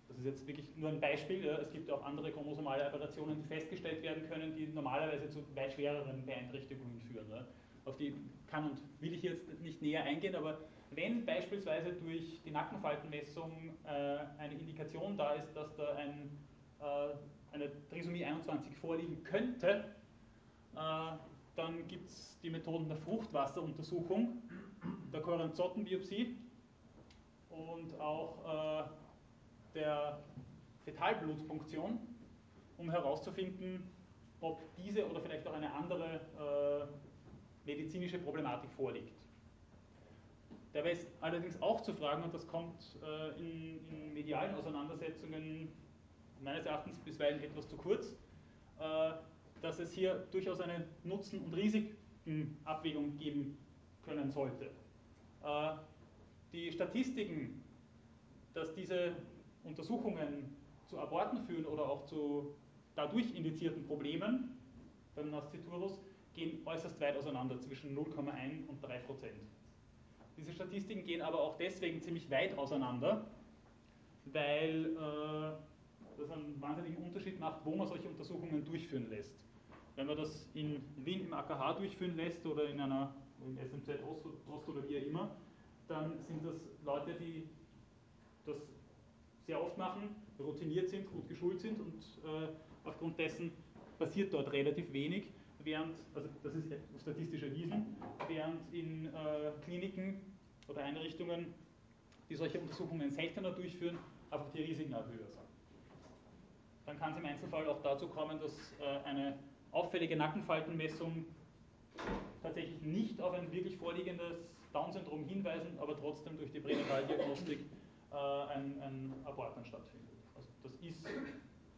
das ist jetzt wirklich nur ein Beispiel, ja, es gibt auch andere chromosomale Aberrationen, die festgestellt werden können, die normalerweise zu weit schwereren Beeinträchtigungen führen. Ja. Auf die kann und will ich jetzt nicht näher eingehen, aber wenn beispielsweise durch die Nackenfaltenmessung äh, eine Indikation da ist, dass da ein, äh, eine Trisomie 21 vorliegen könnte, äh, dann gibt es die Methoden der Fruchtwasseruntersuchung, der Koranzottenbiopsie und auch der Fetalblutpunktion, um herauszufinden, ob diese oder vielleicht auch eine andere medizinische Problematik vorliegt. Dabei ist allerdings auch zu fragen, und das kommt äh, in, in, medialen Auseinandersetzungen meines Erachtens bisweilen etwas zu kurz, äh, dass es hier durchaus eine Nutzen- und Risikenabwägung geben können sollte. Äh, die Statistiken, dass diese Untersuchungen zu Aborten führen oder auch zu dadurch indizierten Problemen beim Nasciturus, gehen äußerst weit auseinander, zwischen 0,1 und 3 Prozent. Diese Statistiken gehen aber auch deswegen ziemlich weit auseinander, weil äh, das einen wahnsinnigen Unterschied macht, wo man solche Untersuchungen durchführen lässt. Wenn man das in Wien im AKH durchführen lässt oder in einer im SMZ Ost, Ost oder wie auch immer, dann sind das Leute, die das sehr oft machen, routiniert sind, gut geschult sind und äh, aufgrund dessen passiert dort relativ wenig, während, also das ist statistisch erwiesen, während in äh, Kliniken oder Einrichtungen, die solche Untersuchungen seltener durchführen, einfach die Risiken auch höher sind. Dann kann es im Einzelfall auch dazu kommen, dass äh, eine auffällige Nackenfaltenmessung tatsächlich nicht auf ein wirklich vorliegendes Down-Syndrom hinweisen, aber trotzdem durch die Pränataldiagnostik äh, ein, ein Abort dann stattfindet. Also das ist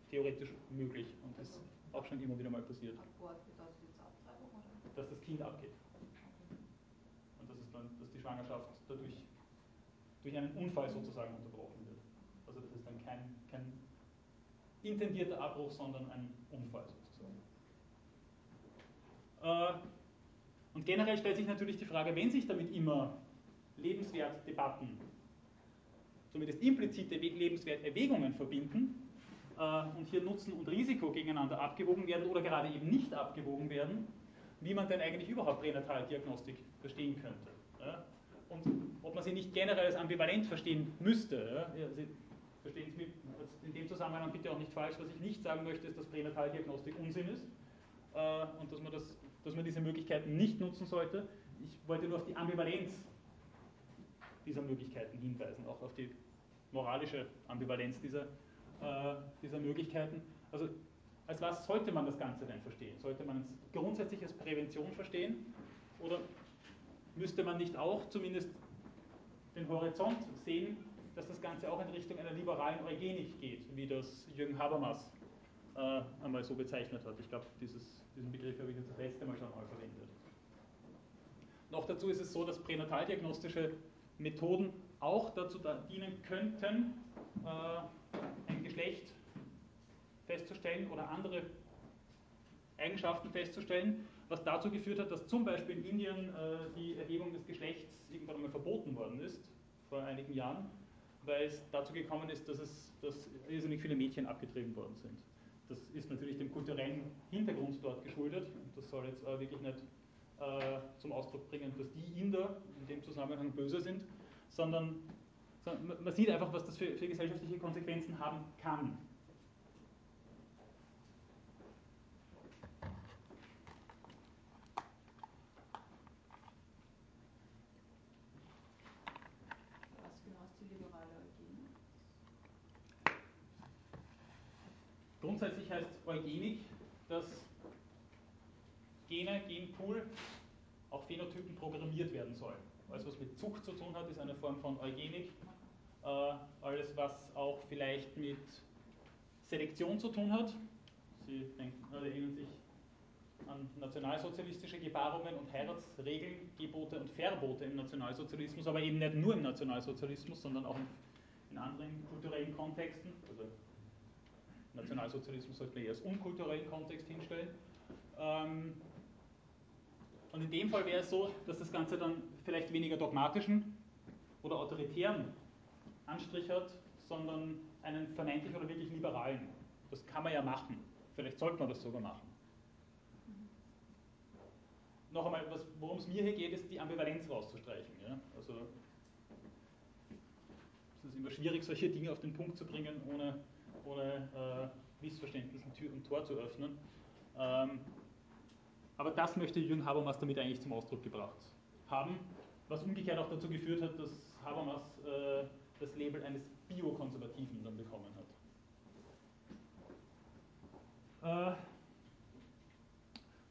theoretisch möglich und ist auch schon immer wieder mal passiert. Abort bedeutet? Dass das Kind abgeht. Und das ist dann, dass die Schwangerschaft dadurch durch einen Unfall sozusagen unterbrochen wird. Also das ist dann kein, kein intendierter Abbruch, sondern ein Unfall sozusagen. Äh, und generell stellt sich natürlich die Frage, wenn sich damit immer Lebenswertdebatten, zumindest implizite Lebenswerterwägungen verbinden äh, und hier Nutzen und Risiko gegeneinander abgewogen werden oder gerade eben nicht abgewogen werden, wie man denn eigentlich überhaupt Pränataldiagnostik verstehen könnte. Ja? Und ob man sie nicht generell als ambivalent verstehen müsste. Ja? Sie verstehen es in dem Zusammenhang bitte auch nicht falsch. Was ich nicht sagen möchte, ist, dass Pränataldiagnostik Unsinn ist äh, und dass man das dass man diese Möglichkeiten nicht nutzen sollte. Ich wollte nur auf die Ambivalenz dieser Möglichkeiten hinweisen, auch auf die moralische Ambivalenz dieser, äh, dieser Möglichkeiten. Also als was sollte man das Ganze denn verstehen? Sollte man es grundsätzlich als Prävention verstehen? Oder müsste man nicht auch zumindest den Horizont sehen, dass das Ganze auch in Richtung einer liberalen Eugenik geht, wie das Jürgen Habermas äh, einmal so bezeichnet hat. Ich glaube, diesen Begriff habe ich jetzt das letzte Mal schon mal verwendet. Noch dazu ist es so, dass pränataldiagnostische Methoden auch dazu dienen könnten, äh, ein Geschlecht festzustellen oder andere Eigenschaften festzustellen, was dazu geführt hat, dass zum Beispiel in Indien äh, die Erhebung des Geschlechts irgendwann einmal verboten worden ist, vor einigen Jahren, weil es dazu gekommen ist, dass, es, dass irrsinnig viele Mädchen abgetrieben worden sind. Das ist natürlich dem kulturellen Hintergrund dort geschuldet. Das soll jetzt äh, wirklich nicht äh, zum Ausdruck bringen, dass die Inder in dem Zusammenhang böse sind, sondern, man sieht einfach, was das für, für gesellschaftliche Konsequenzen haben kann. Grundsätzlich heißt Eugenik, dass Gene, Genpool, auch Phänotypen programmiert werden sollen. Alles, was mit Zucht zu tun hat, ist eine Form von Eugenik. Äh, alles, was auch vielleicht mit Selektion zu tun hat. Sie denken, oder erinnern sich an nationalsozialistische Gebarungen und Heiratsregeln, Gebote und Verbote im Nationalsozialismus, aber eben nicht nur im Nationalsozialismus, sondern auch in, anderen kulturellen Kontexten. Also Nationalsozialismus sollte man eher als unkulturellen Kontext hinstellen. Ähm, und in dem Fall wäre es so, dass das Ganze dann vielleicht weniger dogmatischen oder autoritären Anstrich hat, sondern einen vermeintlich oder wirklich liberalen. Das kann man ja machen. Vielleicht sollte man das sogar machen. Noch einmal, worum es mir hier geht, ist die Ambivalenz rauszustreichen. Ja? Also, es ist immer schwierig, solche Dinge auf den Punkt zu bringen, ohne, ohne äh, Missverständnissen Tür und Tor zu öffnen. Ähm, aber das möchte Jürgen Habermas damit eigentlich zum Ausdruck gebracht haben, was umgekehrt auch dazu geführt hat, dass Habermas äh, das Label eines Biokonservativen dann bekommen hat. Äh,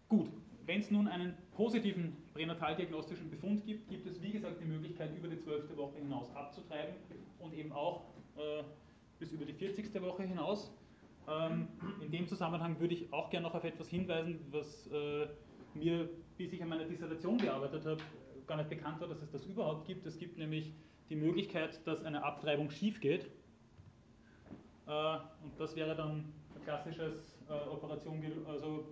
gut, wenn es nun einen positiven pränataldiagnostischen Befund gibt, gibt es wie gesagt die Möglichkeit, über die 12. Woche hinaus abzutreiben und eben auch äh, bis über die 40. Woche hinaus. Ähm, in dem Zusammenhang würde ich auch gerne noch auf etwas hinweisen, was äh, mir, bis ich an meiner Dissertation gearbeitet habe, gar nicht bekannt war, dass es das überhaupt gibt. Es gibt nämlich die Möglichkeit, dass eine Abtreibung schief geht. Äh, und das wäre dann ein klassisches äh, Operation, also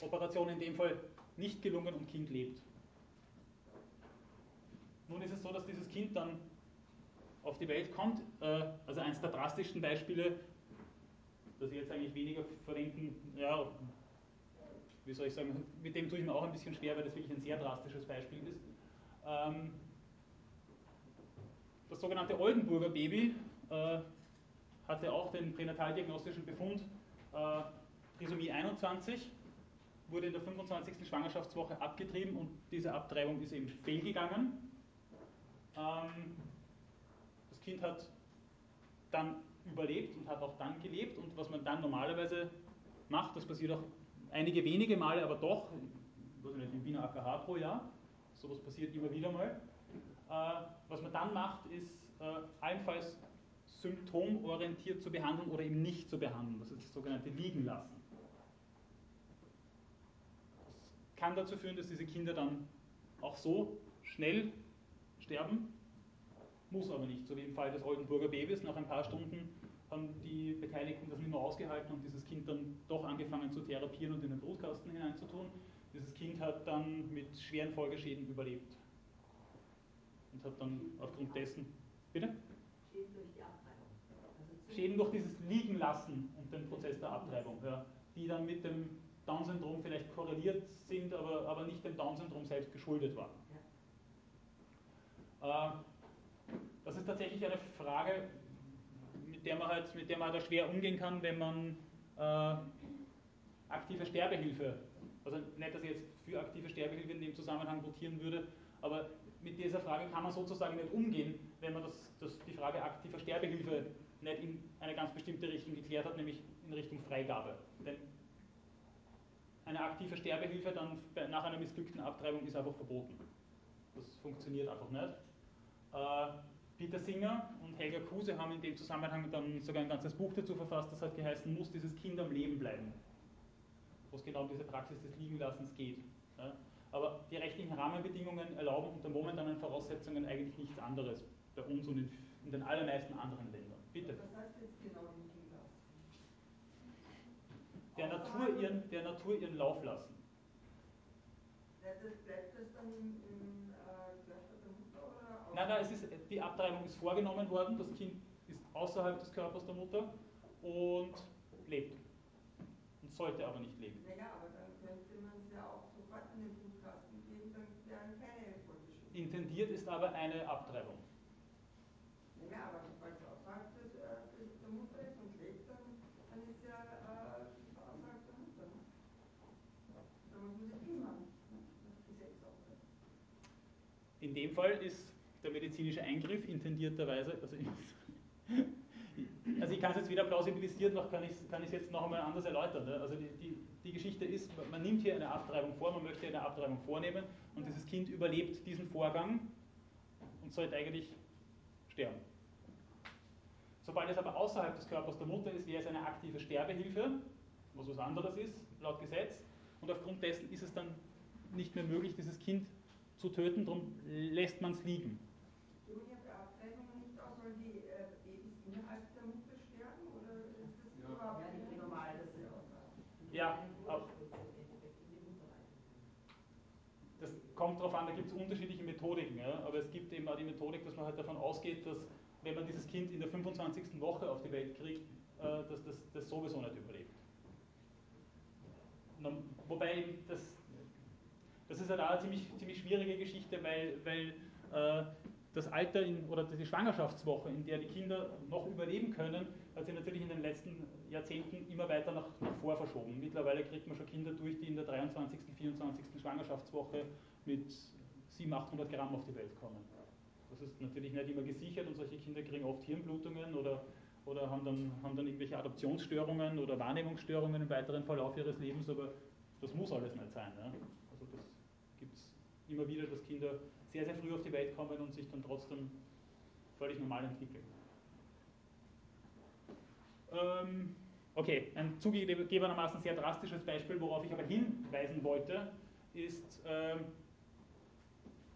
Operation in dem Fall nicht gelungen und Kind lebt. Nun ist es so, dass dieses Kind dann auf die Welt kommt. Äh, also eines der drastischsten Beispiele das ich jetzt eigentlich weniger verwenden, ja, wie soll ich sagen, mit dem tue ich mir auch ein bisschen schwer, weil das wirklich ein sehr drastisches Beispiel ist. Ähm, das sogenannte Oldenburger Baby äh, hatte auch den pränataldiagnostischen Befund äh, Trisomie 21, wurde in der 25. Schwangerschaftswoche abgetrieben und diese Abtreibung ist eben fehlgegangen. Ähm, Kind hat dann überlebt und hat auch dann gelebt. Und was man dann normalerweise macht, das passiert auch einige wenige Male, aber doch, was nicht, im Wiener AKH pro Jahr, sowas passiert immer wieder mal. Äh, was man dann macht, ist äh, allenfalls symptomorientiert zu behandeln oder eben nicht zu behandeln. Das ist das sogenannte Liegen lassen. Das kann dazu führen, dass diese Kinder dann auch so schnell sterben, muss aber nicht, so wie im Fall des Oldenburger Babys. Nach ein paar Stunden haben die Beteiligten das nicht mehr ausgehalten und dieses Kind dann doch angefangen zu therapieren und in den Brutkasten hineinzutun. Dieses Kind hat dann mit schweren Folgeschäden überlebt. Und hat dann aufgrund dessen. Bitte?
Schäden durch die Abtreibung.
Also Schäden durch dieses Liegenlassen und den Prozess der Abtreibung, ja, die dann mit dem Down-Syndrom vielleicht korreliert sind, aber, aber nicht dem Down-Syndrom selbst geschuldet waren. Ja. Äh, das ist tatsächlich eine Frage, mit der man halt, mit der man halt schwer umgehen kann, wenn man äh, aktive Sterbehilfe, also nicht, dass ich jetzt für aktive Sterbehilfe in dem Zusammenhang votieren würde, aber mit dieser Frage kann man sozusagen nicht umgehen, wenn man das, das, die Frage aktiver Sterbehilfe nicht in eine ganz bestimmte Richtung geklärt hat, nämlich in Richtung Freigabe. Denn eine aktive Sterbehilfe dann nach einer missglückten Abtreibung ist einfach verboten. Das funktioniert einfach nicht. Äh, Peter Singer und Helga Kuse haben in dem Zusammenhang dann sogar ein ganzes Buch dazu verfasst, das hat geheißen, muss dieses Kind am Leben bleiben. Wo es genau um diese Praxis des Liegenlassens geht. Ja? Aber die rechtlichen Rahmenbedingungen erlauben unter momentanen Voraussetzungen eigentlich nichts anderes bei uns und in, in den allermeisten anderen Ländern. Bitte.
Was heißt jetzt genau liegen lassen?
Der Natur, ihren, der Natur ihren Lauf lassen.
Bleibt das dann im,
Nein, nein, es ist, die Abtreibung ist vorgenommen worden, das Kind ist außerhalb des Körpers der Mutter und lebt. Und sollte aber nicht leben.
Naja, aber dann könnte man es ja auch sofort in den Blutkasten geben, dann wären keine Folgeschäden.
Intendiert ist aber eine Abtreibung.
Naja, aber sobald es außerhalb des, äh, der Mutter ist und lebt, dann, dann ist ja äh, außerhalb der Mutter. Ne? Da muss man sich kümmern, ne? das Gesetz auch.
In dem Fall ist der medizinische Eingriff intendierterweise, also also ich kann es jetzt weder plausibilisieren, noch kann ich es jetzt noch einmal anders erläutern. Ne? Also die, die, die Geschichte ist, man nimmt hier eine Abtreibung vor, man möchte eine Abtreibung vornehmen und dieses Kind überlebt diesen Vorgang und sollte eigentlich sterben. Sobald es aber außerhalb des Körpers der Mutter ist, wäre es eine aktive Sterbehilfe, was was anderes ist, laut Gesetz. Und aufgrund dessen ist es dann nicht mehr möglich, dieses Kind zu töten, darum lässt man es liegen. Ja, das kommt darauf an, da gibt es unterschiedliche Methodiken, ja? aber es gibt eben auch die Methodik, dass man halt davon ausgeht, dass wenn man dieses Kind in der 25. Woche auf die Welt kriegt, äh, dass das, das sowieso nicht überlebt. Wobei das, das ist halt auch eine ziemlich, ziemlich schwierige Geschichte, weil, weil äh, das Alter in, oder die Schwangerschaftswoche, in der die Kinder noch überleben können, hat sich natürlich in den letzten Jahrzehnten immer weiter nach, nach vor verschoben. Mittlerweile kriegt man schon Kinder durch, die in der 23., 24. Schwangerschaftswoche mit 700, 800 Gramm auf die Welt kommen. Das ist natürlich nicht immer gesichert und solche Kinder kriegen oft Hirnblutungen oder, oder haben, dann, haben dann irgendwelche Adoptionsstörungen oder Wahrnehmungsstörungen im weiteren Verlauf ihres Lebens, aber das muss alles nicht sein. Ja? Also das gibt es immer wieder, dass Kinder sehr, sehr früh auf die Welt kommen und sich dann trotzdem völlig normal entwickeln. Ähm, okay, ein zugegebenermaßen sehr drastisches Beispiel, worauf ich aber hinweisen wollte, ist, ähm,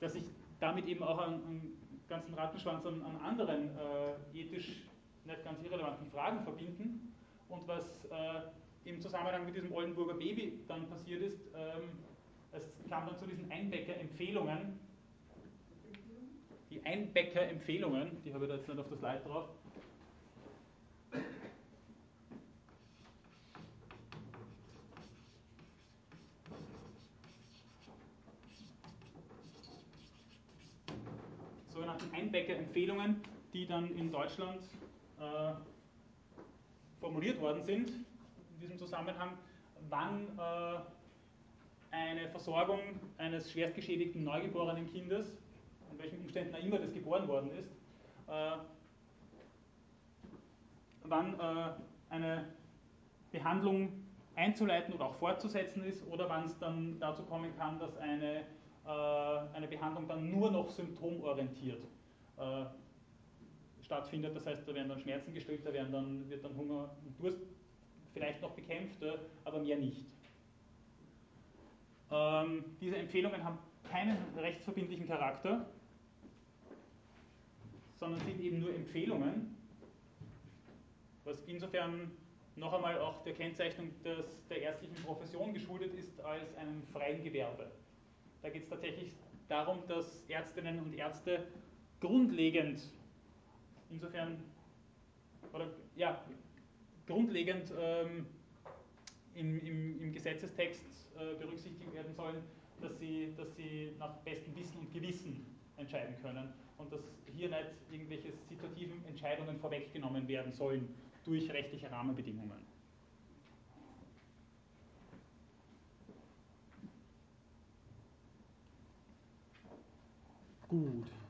dass ich damit eben auch einen, ganzen Rattenschwanz an, an anderen äh, ethisch nicht ganz irrelevanten Fragen verbinden. Und was äh, im Zusammenhang mit diesem Oldenburger Baby dann passiert ist, ähm, es kam dann zu diesen Einbäcker-Empfehlungen. Die Einbäcker-Empfehlungen, die habe ich da jetzt nicht auf das Slide drauf, sogenannten Einbäcker-Empfehlungen, die dann in Deutschland äh, formuliert worden sind, in diesem Zusammenhang, wann äh, eine Versorgung eines schwerst geschädigten neugeborenen Kindes, in welchen Umständen auch immer das geboren worden ist, äh, wann äh, eine Behandlung einzuleiten oder auch fortzusetzen ist oder wann es dann dazu kommen kann, dass eine äh, eine Behandlung dann nur noch symptomorientiert äh, stattfindet. Das heißt, da werden dann Schmerzen gestillt, da werden dann, wird dann Hunger und Durst vielleicht noch bekämpft, äh, aber mehr nicht. Ähm, diese Empfehlungen haben keinen rechtsverbindlichen Charakter, sondern sind eben nur Empfehlungen, was insofern noch einmal auch der Kennzeichnung des, der ärztlichen Profession geschuldet ist als einem freien Gewerbe. Da geht es tatsächlich darum, dass Ärztinnen und Ärzte grundlegend, insofern, oder ja, grundlegend ähm, im, im, im, Gesetzestext äh, berücksichtigt werden sollen, dass sie, dass sie nach bestem Wissen und Gewissen entscheiden können und dass hier nicht irgendwelche situativen Entscheidungen vorweggenommen werden sollen durch rechtliche Rahmenbedingungen. Gut.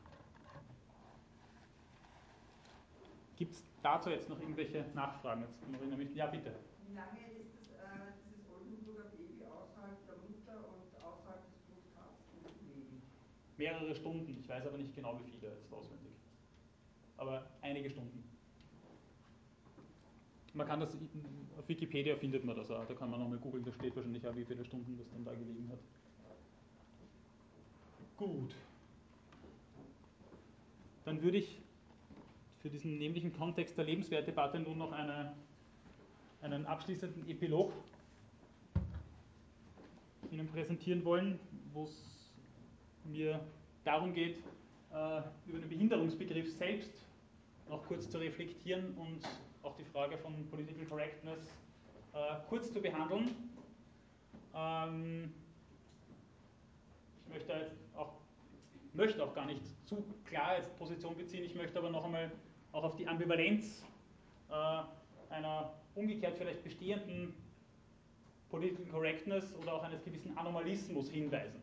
Gibt es dazu jetzt noch irgendwelche Nachfragen? Jetzt, ja, bitte.
Wie lange ist das, äh, dieses Oldenburger Baby außerhalb der Mutter und außerhalb des gelegen?
Mehrere Stunden, ich weiß aber nicht genau wie viele jetzt auswendig. Aber einige Stunden. Man kann das, auf Wikipedia findet man das auch, da kann man nochmal googeln, da steht wahrscheinlich auch, wie viele Stunden das dann da gelegen hat. Gut. Dann würde ich für diesen nämlichen Kontext der Lebenswertdebatte nun noch eine, einen abschließenden Epilog Ihnen präsentieren wollen, wo es mir darum geht, äh, über den Behinderungsbegriff selbst noch kurz zu reflektieren und auch die Frage von Political Correctness äh, kurz zu behandeln. Ähm, ich möchte jetzt auch, möchte auch gar nicht zu klar jetzt Position beziehen, ich möchte aber noch einmal auch auf die Ambivalenz äh, einer umgekehrt vielleicht bestehenden Political Correctness oder auch eines gewissen Anomalismus hinweisen.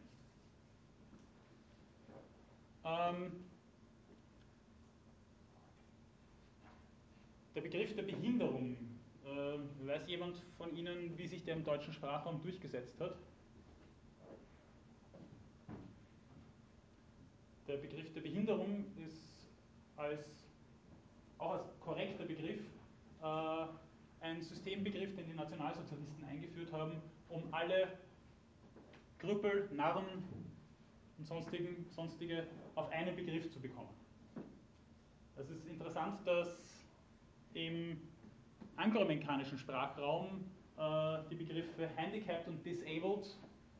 Ähm, der Begriff der Behinderung, äh, weiß jemand von Ihnen, wie sich der im deutschen Sprachraum durchgesetzt hat? Der Begriff der Behinderung ist als, auch als korrekter Begriff äh, ein Systembegriff, den die Nationalsozialisten eingeführt haben, um alle Krüppel, Narren und sonstigen, sonstige auf einen Begriff zu bekommen. Es ist interessant, dass im angloamerikanischen Sprachraum äh, die Begriffe Handicapped und Disabled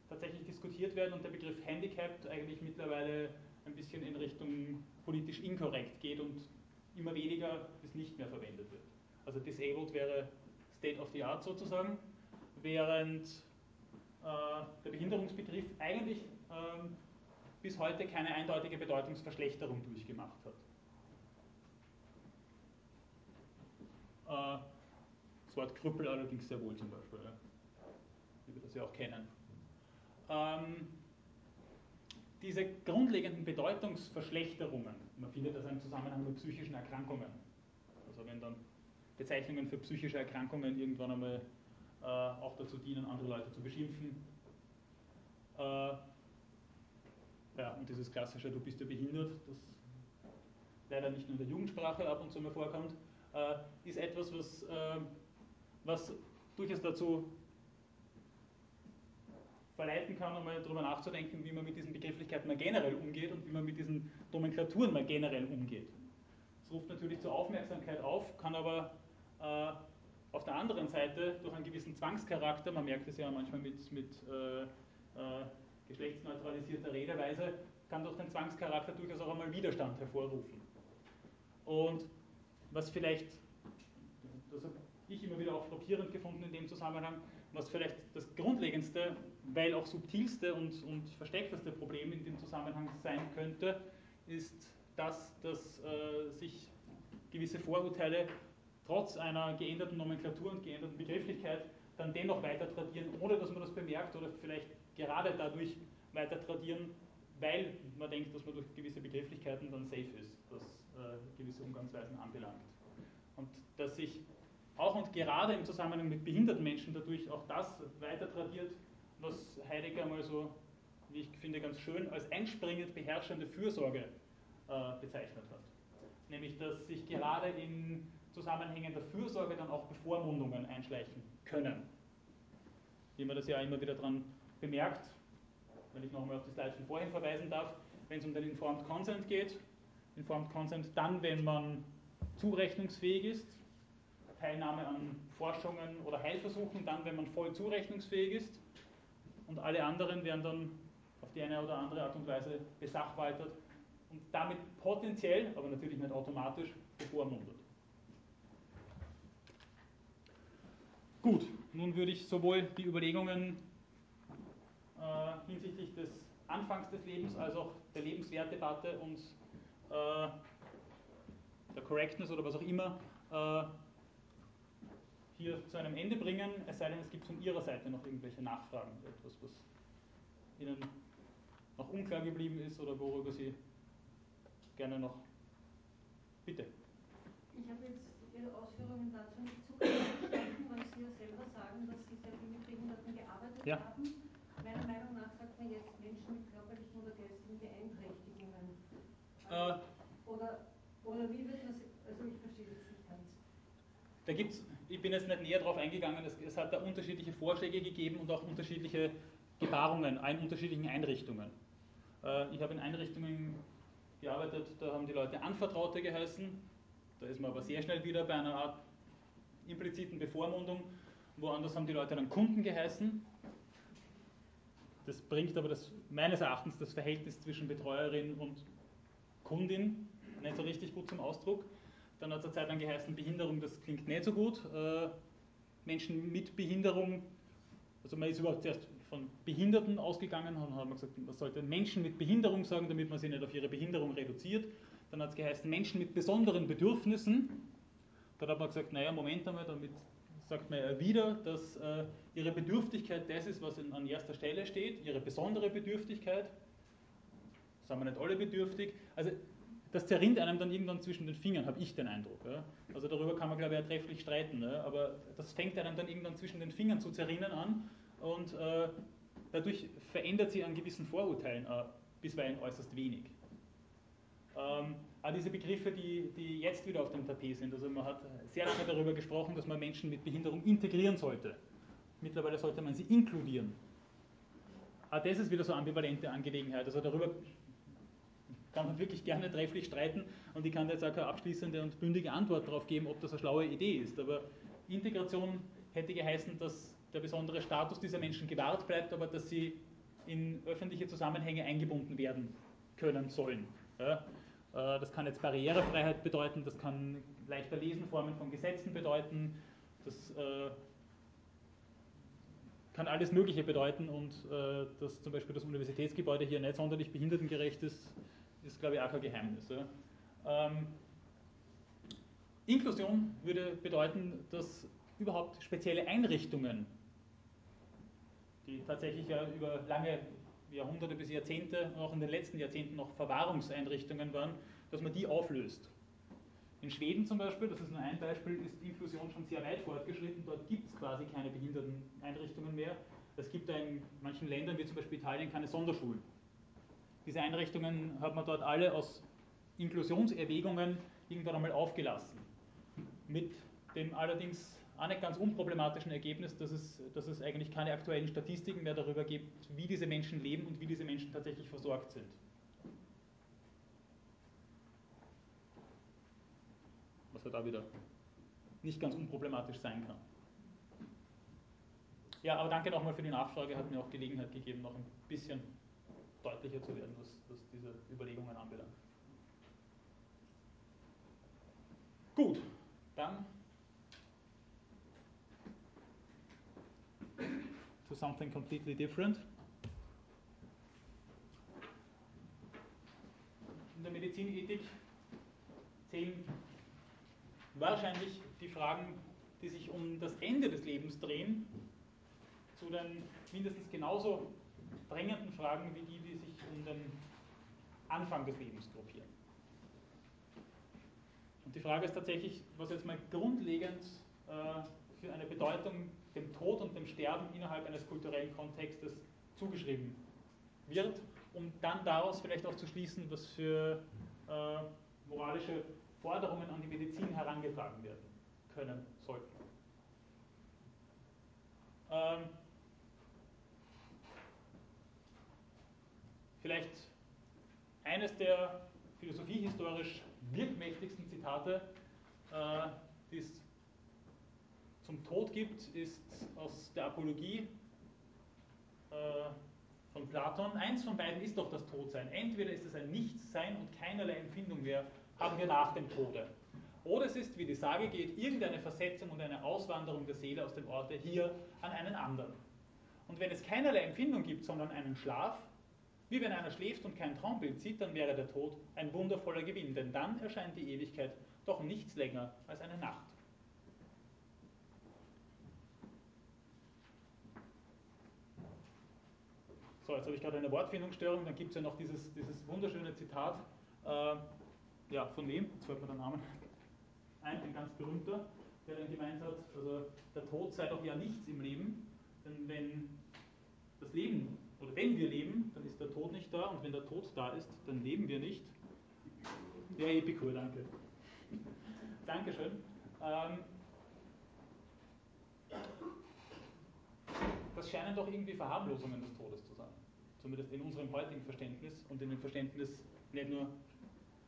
tatsächlich diskutiert werden und der Begriff Handicapped eigentlich mittlerweile ein bisschen in Richtung politisch inkorrekt geht und immer weniger bis nicht mehr verwendet wird. Also Disabled wäre State of the Art sozusagen, während äh, der Behinderungsbegriff eigentlich ähm, bis heute keine eindeutige Bedeutungsverschlechterung durchgemacht hat. Äh, das Wort Krüppel allerdings sehr wohl zum Beispiel, ja. wie wir das ja auch kennen. Ähm, diese grundlegenden Bedeutungsverschlechterungen, man findet das im Zusammenhang mit psychischen Erkrankungen, also wenn dann Bezeichnungen für psychische Erkrankungen irgendwann einmal äh, auch dazu dienen, andere Leute zu beschimpfen. Äh, ja, und dieses klassische, du bist ja behindert, das leider nicht nur in der Jugendsprache ab und zu mal vorkommt, äh, ist etwas, was, äh, was durchaus dazu verleiten kann, um mal darüber nachzudenken, wie man mit diesen Begrifflichkeiten mal generell umgeht und wie man mit diesen Nomenklaturen mal generell umgeht. Es ruft natürlich zur Aufmerksamkeit auf, kann aber äh, auf der anderen Seite durch einen gewissen Zwangscharakter, man merkt es ja manchmal mit, mit äh, äh, geschlechtsneutralisierter Redeweise, kann durch den Zwangscharakter durchaus auch einmal Widerstand hervorrufen. Und was vielleicht, das habe ich immer wieder auch frappierend gefunden in dem Zusammenhang, was vielleicht das grundlegendste, weil auch subtilste und, und versteckteste Problem in dem Zusammenhang sein könnte, ist das, dass äh, sich gewisse Vorurteile trotz einer geänderten Nomenklatur und geänderten Begrifflichkeit dann dennoch weiter tradieren, ohne dass man das bemerkt oder vielleicht gerade dadurch weiter tradieren, weil man denkt, dass man durch gewisse Begrifflichkeiten dann safe ist, was äh, gewisse Umgangsweisen anbelangt. Und dass sich auch und gerade im Zusammenhang mit behinderten Menschen dadurch auch das weiter tradiert, was Heidegger mal so, wie ich finde, ganz schön als einspringend beherrschende Fürsorge äh, bezeichnet hat. Nämlich, dass sich gerade in Zusammenhängen der Fürsorge dann auch Bevormundungen einschleichen können. Wie man das ja immer wieder daran bemerkt, wenn ich nochmal auf die Slides von vorhin verweisen darf, wenn es um den Informed Consent geht. Informed Consent dann, wenn man zurechnungsfähig ist, Teilnahme an Forschungen oder Heilversuchen dann, wenn man voll zurechnungsfähig ist und alle anderen werden dann auf die eine oder andere Art und Weise besachwaltert und damit potenziell, aber natürlich nicht automatisch, bevormundet. Gut, nun würde ich sowohl die Überlegungen äh, hinsichtlich des Anfangs des Lebens als auch der Lebenswertdebatte und äh, der Correctness oder was auch immer äh, hier zu einem Ende bringen, es sei denn, es gibt von Ihrer Seite noch irgendwelche Nachfragen, etwas, was Ihnen noch unklar geblieben ist oder worüber Sie gerne noch. Bitte.
Ich habe jetzt Ihre Ausführungen dazu nicht verstanden, was Sie ja selber sagen, dass Sie sehr viel mit Behinderten gearbeitet
ja.
haben. Meiner Meinung nach sagt man jetzt Menschen mit körperlichen oder geistigen Beeinträchtigungen. Äh, oder, oder wie wird man also ich verstehe das nicht ganz.
Da gibt's, ich bin jetzt nicht näher darauf eingegangen, es, es hat da unterschiedliche Vorschläge gegeben und auch unterschiedliche Gebarungen in unterschiedlichen Einrichtungen. Äh, ich habe in Einrichtungen gearbeitet, da haben die Leute Anvertraute geheißen, da ist man aber sehr schnell wieder bei einer Art impliziten Bevormundung. Woanders haben die Leute dann Kunden geheißen. Das bringt aber das, meines Erachtens das Verhältnis zwischen Betreuerin und Kundin nicht so richtig gut zum Ausdruck. Dann hat es eine Zeit lang geheißen, Behinderung, das klingt nicht so gut. Äh, Menschen mit Behinderung, also man ist überhaupt zuerst von Behinderten ausgegangen und hat man gesagt, man sollte Menschen mit Behinderung sagen, damit man sie nicht auf ihre Behinderung reduziert. Dann hat es geheißen, Menschen mit besonderen Bedürfnissen. Dann hat man gesagt, naja, Moment einmal, damit sagt man ja wieder, dass äh, ihre Bedürftigkeit das ist, was in, an erster Stelle steht, ihre besondere Bedürftigkeit. Sagen wir nicht alle bedürftig. Also das zerrinnt einem dann irgendwann zwischen den Fingern, habe ich den Eindruck. Ja. Also darüber kann man, glaube ich, ja trefflich streiten. Ja. Aber das fängt einem dann irgendwann zwischen den Fingern zu zerrinnen an und äh, dadurch verändert sich an gewissen Vorurteilen äh, bisweilen äußerst wenig. Ähm, auch diese Begriffe, die, die jetzt wieder auf dem Tapet sind. Also man hat sehr lange darüber gesprochen, dass man Menschen mit Behinderung integrieren sollte. Mittlerweile sollte man sie inkludieren. Auch das ist wieder so eine ambivalente Angelegenheit. Also darüber kann man wirklich gerne trefflich streiten und ich kann da jetzt auch keine abschließende und bündige Antwort darauf geben, ob das eine schlaue Idee ist. Aber Integration hätte geheißen, dass der besondere Status dieser Menschen gewahrt bleibt, aber dass sie in öffentliche Zusammenhänge eingebunden werden können sollen. Ja, äh, das kann jetzt Barrierefreiheit bedeuten, das kann leichter Lesenformen von Gesetzen bedeuten, das äh, kann alles Mögliche bedeuten und äh, dass zum Beispiel das Universitätsgebäude hier nicht sonderlich behindertengerecht ist, ist glaube ich auch kein Geheimnis. Ähm, Inklusion würde bedeuten, dass überhaupt spezielle Einrichtungen die tatsächlich ja über lange Jahrhunderte bis Jahrzehnte, auch in den letzten Jahrzehnten noch Verwahrungseinrichtungen waren, dass man die auflöst. In Schweden zum Beispiel, das ist nur ein Beispiel, ist Inklusion schon sehr weit fortgeschritten. Dort gibt es quasi keine Behinderteneinrichtungen mehr. Es gibt in manchen Ländern, wie zum Beispiel Italien, keine Sonderschulen. Diese Einrichtungen hat man dort alle aus Inklusionserwägungen irgendwann einmal aufgelassen. Mit dem allerdings auch nicht ganz unproblematischen Ergebnis, dass es, dass es eigentlich keine aktuellen Statistiken mehr darüber gibt, wie diese Menschen leben und wie diese Menschen tatsächlich versorgt sind. Was halt auch wieder nicht ganz unproblematisch sein kann. Ja, aber danke nochmal für die Nachfrage, hat mir auch Gelegenheit gegeben, noch ein bisschen deutlicher zu werden, was, was diese Überlegungen anbelangt. Gut, dann to something completely different. In der Medizinethik zählen wahrscheinlich die Fragen, die sich um das Ende des Lebens drehen, zu den mindestens genauso drängenden Fragen wie die, die sich um den Anfang des Lebens gruppieren. Und die Frage ist tatsächlich, was jetzt mal grundlegend äh, für eine Bedeutung dem Tod und dem Sterben innerhalb eines kulturellen Kontextes zugeschrieben wird, um dann daraus vielleicht auch zu schließen, was für äh, moralische Forderungen an die Medizin herangetragen werden können sollten. Ähm, vielleicht eines der philosophiehistorisch wirkmächtigsten Zitate, äh, die es zum Tod gibt, ist aus der Apologie äh, von Platon. Eins von beiden ist doch das Todsein. Entweder ist es ein Nichtsein und keinerlei Empfindung mehr haben wir nach dem Tode. Oder es ist, wie die Sage geht, irgendeine Versetzung und eine Auswanderung der Seele aus dem Orte hier an einen anderen. Und wenn es keinerlei Empfindung gibt, sondern einen Schlaf, wie wenn einer schläft und kein Traumbild sieht, dann wäre der Tod ein wundervoller Gewinn, denn dann erscheint die Ewigkeit doch nichts länger als eine Nacht. So, jetzt habe ich gerade eine Wortfindungsstörung, dann gibt es ja noch dieses, dieses wunderschöne Zitat, äh, ja, von wem? Jetzt fällt mir der Name ein, ein ganz berühmter, der dann gemeint hat, also der Tod sei doch ja nichts im Leben, denn wenn das Leben, oder wenn wir leben, dann ist der Tod nicht da und wenn der Tod da ist, dann leben wir nicht. Der Epikur, danke. Dankeschön. Ähm, das scheinen doch irgendwie Verharmlosungen des Todes zu sein. Zumindest in unserem heutigen Verständnis und in dem Verständnis nicht nur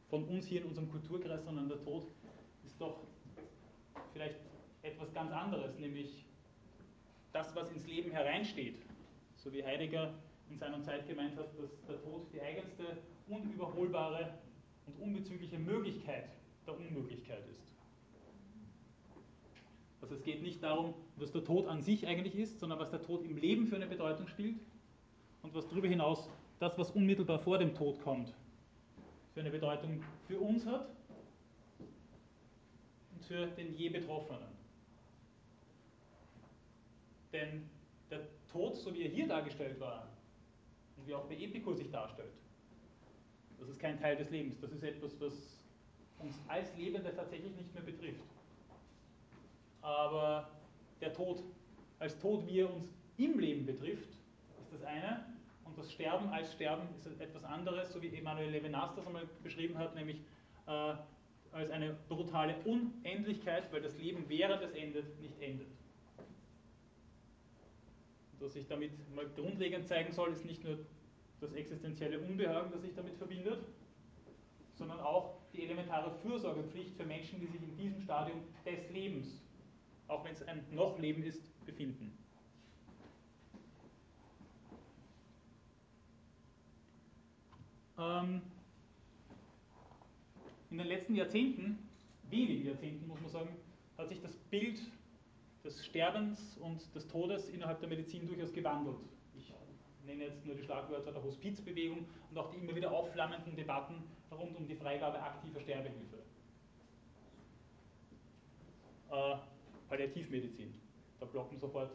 von uns hier in unserem Kulturkreis, sondern der Tod ist doch vielleicht etwas ganz anderes, nämlich das, was ins Leben hereinsteht. So wie Heidegger in seiner Zeit gemeint hat, dass der Tod die eigenste, unüberholbare und unbezügliche Möglichkeit der Unmöglichkeit ist. Also es geht nicht darum, was der Tod an sich eigentlich ist, sondern was der Tod im Leben für eine Bedeutung spielt und was darüber hinaus das, was unmittelbar vor dem Tod kommt, für eine Bedeutung für uns hat und für den je Betroffenen. Denn Tod, so wie er hier dargestellt war und wie auch bei Epikur sich darstellt, das ist kein Teil des Lebens. Das ist etwas, was uns als Lebende tatsächlich nicht mehr betrifft. Aber der Tod als Tod, wie er uns im Leben betrifft, ist das eine. Und das Sterben als Sterben ist etwas anderes, so wie Emanuel Levinas das einmal beschrieben hat, nämlich äh, als eine brutale Unendlichkeit, weil das Leben während es endet nicht endet. Und was sich damit mal grundlegend zeigen soll, ist nicht nur das existenzielle Unbehagen, das sich damit verbindet, sondern auch die elementare Fürsorgepflicht für Menschen, die sich in diesem Stadium des Lebens, auch wenn es ein Noch-Leben ist, befinden. Ähm, in den letzten Jahrzehnten, wenigen Jahrzehnten muss man sagen, hat sich das Bild des Sterbens und des Todes innerhalb der Medizin durchaus gewandelt. Ich nenne jetzt nur die Schlagwörter der Hospizbewegung und auch die immer wieder aufflammenden Debatten rund um die Freigabe aktiver Sterbehilfe. Äh, Palliativmedizin. Da blocken sofort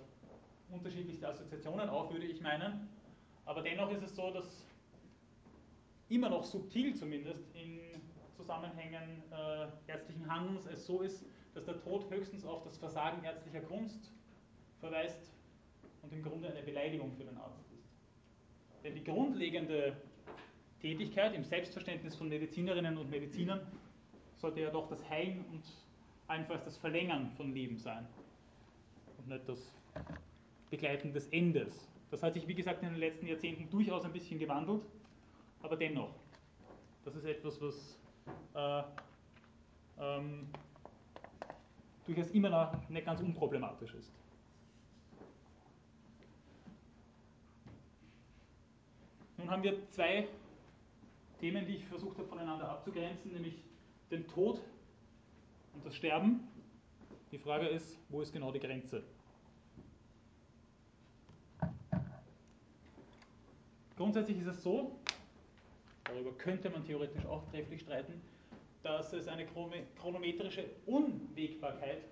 unterschiedlichste Assoziationen auf, würde ich meinen. Aber dennoch ist es so, dass immer noch subtil zumindest in Zusammenhängen äh, ärztlichen Handelns es so ist, dass der Tod höchstens auf das Versagen ärztlicher Kunst verweist und im Grunde eine Beleidigung für den Arzt ist. Denn die grundlegende Tätigkeit im Selbstverständnis von Medizinerinnen und Medizinern sollte ja doch das Heilen und allenfalls das Verlängern von Leben sein und nicht das Begleiten des Endes. Das hat sich, wie gesagt, in den letzten Jahrzehnten durchaus ein bisschen gewandelt, aber dennoch, das ist etwas, was äh, ähm, durchaus immer noch nicht ganz unproblematisch ist. Nun haben wir zwei Themen, die ich versucht habe voneinander abzugrenzen, nämlich den Tod und das Sterben. Die Frage ist, wo ist genau die Grenze? Grundsätzlich ist es so, darüber könnte man theoretisch auch trefflich streiten, dass es eine chronometrische Unwägbarkeit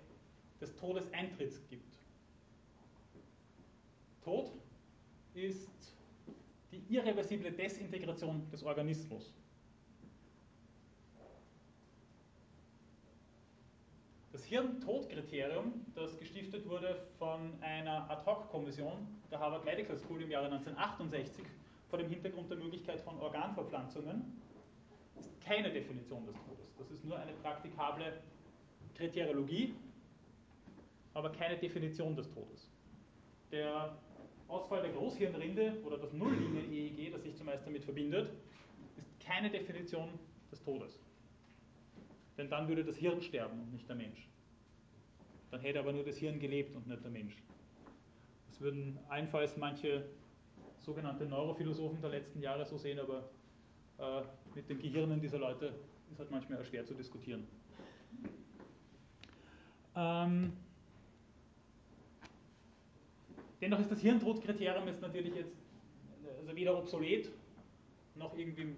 des Todeseintritts gibt. Tod ist die irreversible Desintegration des Organismus. Das Hirntodkriterium, das gestiftet wurde von einer Ad-Hoc-Kommission der Harvard Medical School im Jahre 1968 vor dem Hintergrund der Möglichkeit von Organverpflanzungen, ist keine Definition des Todes. Das ist nur eine praktikable Kriteriologie, aber keine Definition des Todes. Der Ausfall der Großhirnrinde oder das Nulllinien-EEG, das sich zumeist damit verbindet, ist keine Definition des Todes. Denn dann würde das Hirn sterben und nicht der Mensch. Dann hätte aber nur das Hirn gelebt und nicht der Mensch. Das würden allenfalls manche sogenannte Neurophilosophen der letzten Jahre so sehen, aber äh, mit den Gehirnen dieser Leute ist halt manchmal schwer zu diskutieren. Ähm, dennoch ist das Hirntodkriterium jetzt natürlich jetzt also weder obsolet noch irgendwie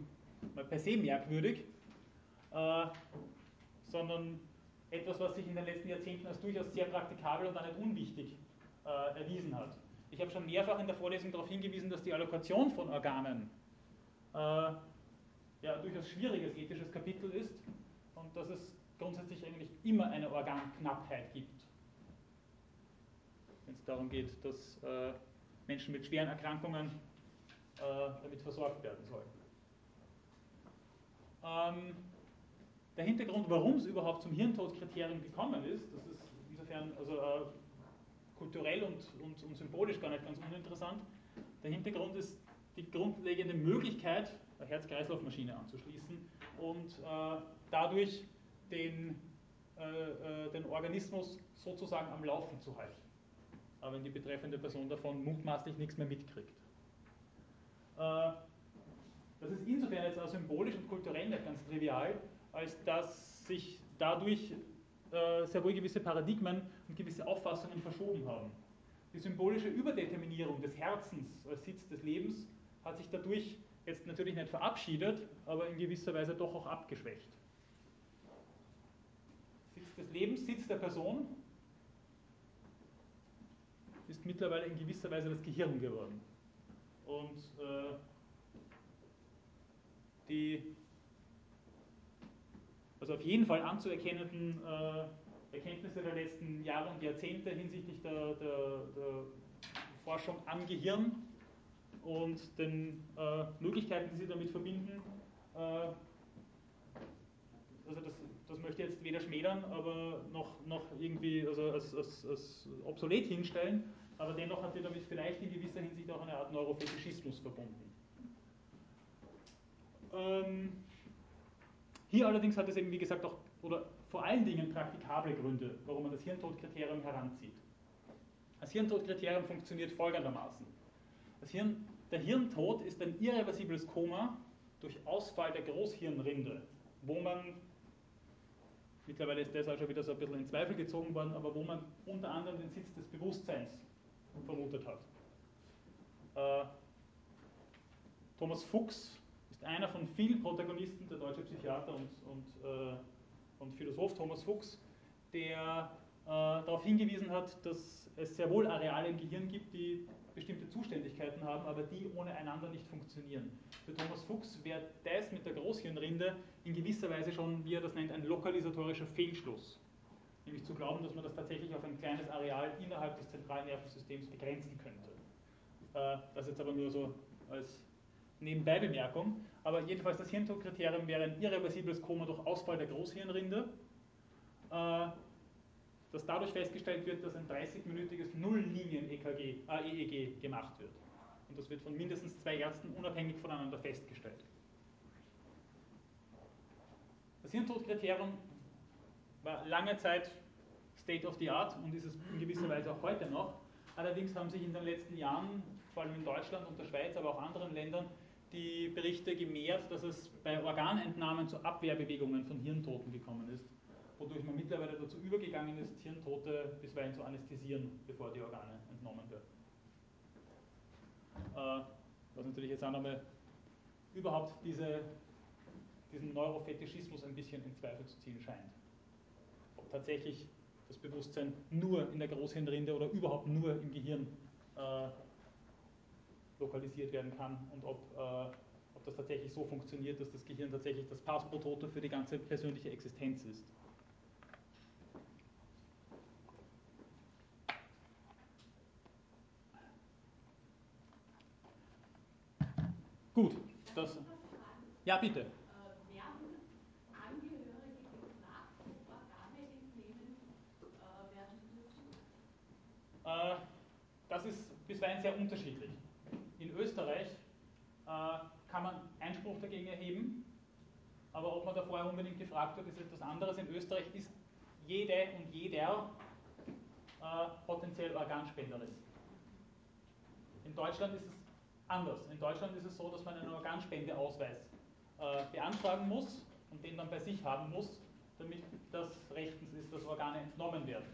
per se merkwürdig, äh, sondern etwas, was sich in den letzten Jahrzehnten als durchaus sehr praktikabel und auch nicht unwichtig äh, erwiesen hat. Ich habe schon mehrfach in der Vorlesung darauf hingewiesen, dass die Allokation von Organen äh, ja durchaus schwieriges ethisches Kapitel ist und dass es grundsätzlich eigentlich immer eine Organknappheit gibt. Wenn es darum geht, dass äh, Menschen mit schweren Erkrankungen äh, damit versorgt werden sollen. Ähm, der Hintergrund, warum es überhaupt zum Hirntodkriterium gekommen ist, das ist insofern also, äh, kulturell und, und, und symbolisch gar nicht ganz uninteressant. Der Hintergrund ist die grundlegende Möglichkeit, Herz-Kreislauf-Maschine anzuschließen und äh, dadurch den, äh, äh, den Organismus sozusagen am Laufen zu halten. Wenn die betreffende Person davon mutmaßlich nichts mehr mitkriegt. Das ist insofern jetzt auch symbolisch und kulturell nicht ganz trivial, als dass sich dadurch sehr wohl gewisse Paradigmen und gewisse Auffassungen verschoben haben. Die symbolische Überdeterminierung des Herzens als Sitz des Lebens hat sich dadurch jetzt natürlich nicht verabschiedet, aber in gewisser Weise doch auch abgeschwächt. Sitz des Lebens, Sitz der Person ist mittlerweile in gewisser Weise das Gehirn geworden. Und äh, die also auf jeden Fall anzuerkennenden äh, Erkenntnisse der letzten Jahre und Jahrzehnte hinsichtlich der, der, der Forschung am Gehirn und den äh, Möglichkeiten, die sie damit verbinden. Äh, also das, das möchte ich jetzt weder schmälern, aber noch, noch irgendwie also als, als, als obsolet hinstellen, aber dennoch hat sie damit vielleicht in gewisser Hinsicht auch eine Art Neurofetischismus verbunden. Ähm, hier allerdings hat es eben, wie gesagt, auch oder vor allen Dingen praktikable Gründe, warum man das Hirntodkriterium heranzieht. Das Hirntodkriterium funktioniert folgendermaßen. Das Hirn, der Hirntod ist ein irreversibles Koma durch Ausfall der Großhirnrinde, wo man, mittlerweile ist das auch schon wieder so ein bisschen in Zweifel gezogen worden, aber wo man unter anderem den Sitz des Bewusstseins vermutet hat. Äh, Thomas Fuchs ist einer von vielen Protagonisten, der deutsche Psychiater und, und, äh, und Philosoph Thomas Fuchs, der äh, darauf hingewiesen hat, dass es sehr wohl Areale im Gehirn gibt, die bestimmte Zuständigkeiten haben, aber die ohne einander nicht funktionieren. Für Thomas Fuchs wäre das mit der Großhirnrinde in gewisser Weise schon, wie er das nennt, ein lokalisatorischer Fehlschluss. Nämlich zu glauben, dass man das tatsächlich auf ein kleines Areal innerhalb des zentralen Nervensystems begrenzen könnte. Äh, das jetzt aber nur so als Nebenbeibemerkung. Aber jedenfalls das Hirntodkriterium wäre ein irreversibles Koma durch Ausfall der Großhirnrinde, äh, das dadurch festgestellt wird, dass ein 30-minütiges Nulllinien-EKG, äh, EEG gemacht wird. Und das wird von mindestens zwei Ärzten unabhängig voneinander festgestellt. Das Hirntodkriterium war lange Zeit State of the Art und ist es in gewisser Weise auch heute noch. Allerdings haben sich in den letzten Jahren, vor allem in Deutschland und der Schweiz, aber auch anderen Ländern, die Berichte gemehrt, dass es bei Organentnahmen zu Abwehrbewegungen von Hirntoten gekommen ist, wodurch man mittlerweile dazu übergegangen ist, Hirntote bisweilen zu anästhesieren, bevor die Organe entnommen werden. Äh, was natürlich jetzt auch nochmal überhaupt diese, diesen Neurofetischismus ein bisschen in Zweifel zu ziehen scheint. Ob tatsächlich das Bewusstsein nur in der Großhirnrinde oder überhaupt nur im Gehirn äh, lokalisiert werden kann und ob, äh, ob das tatsächlich so funktioniert, dass das Gehirn tatsächlich das Pass pro Toto für die ganze persönliche Existenz ist. Gut, das. Ja, bitte. Äh, das ist bisweilen sehr unterschiedlich. In Österreich äh, kann man Einspruch dagegen erheben, aber ob man da vorher unbedingt gefragt wird, ist etwas anderes. In Österreich ist jede und jeder äh, potenziell Organspenderin. In Deutschland ist es anders. In Deutschland ist es so, dass man einen Organspendeausweis äh, beantragen muss und den dann bei sich haben muss, damit das rechtens ist, dass Organe entnommen werden.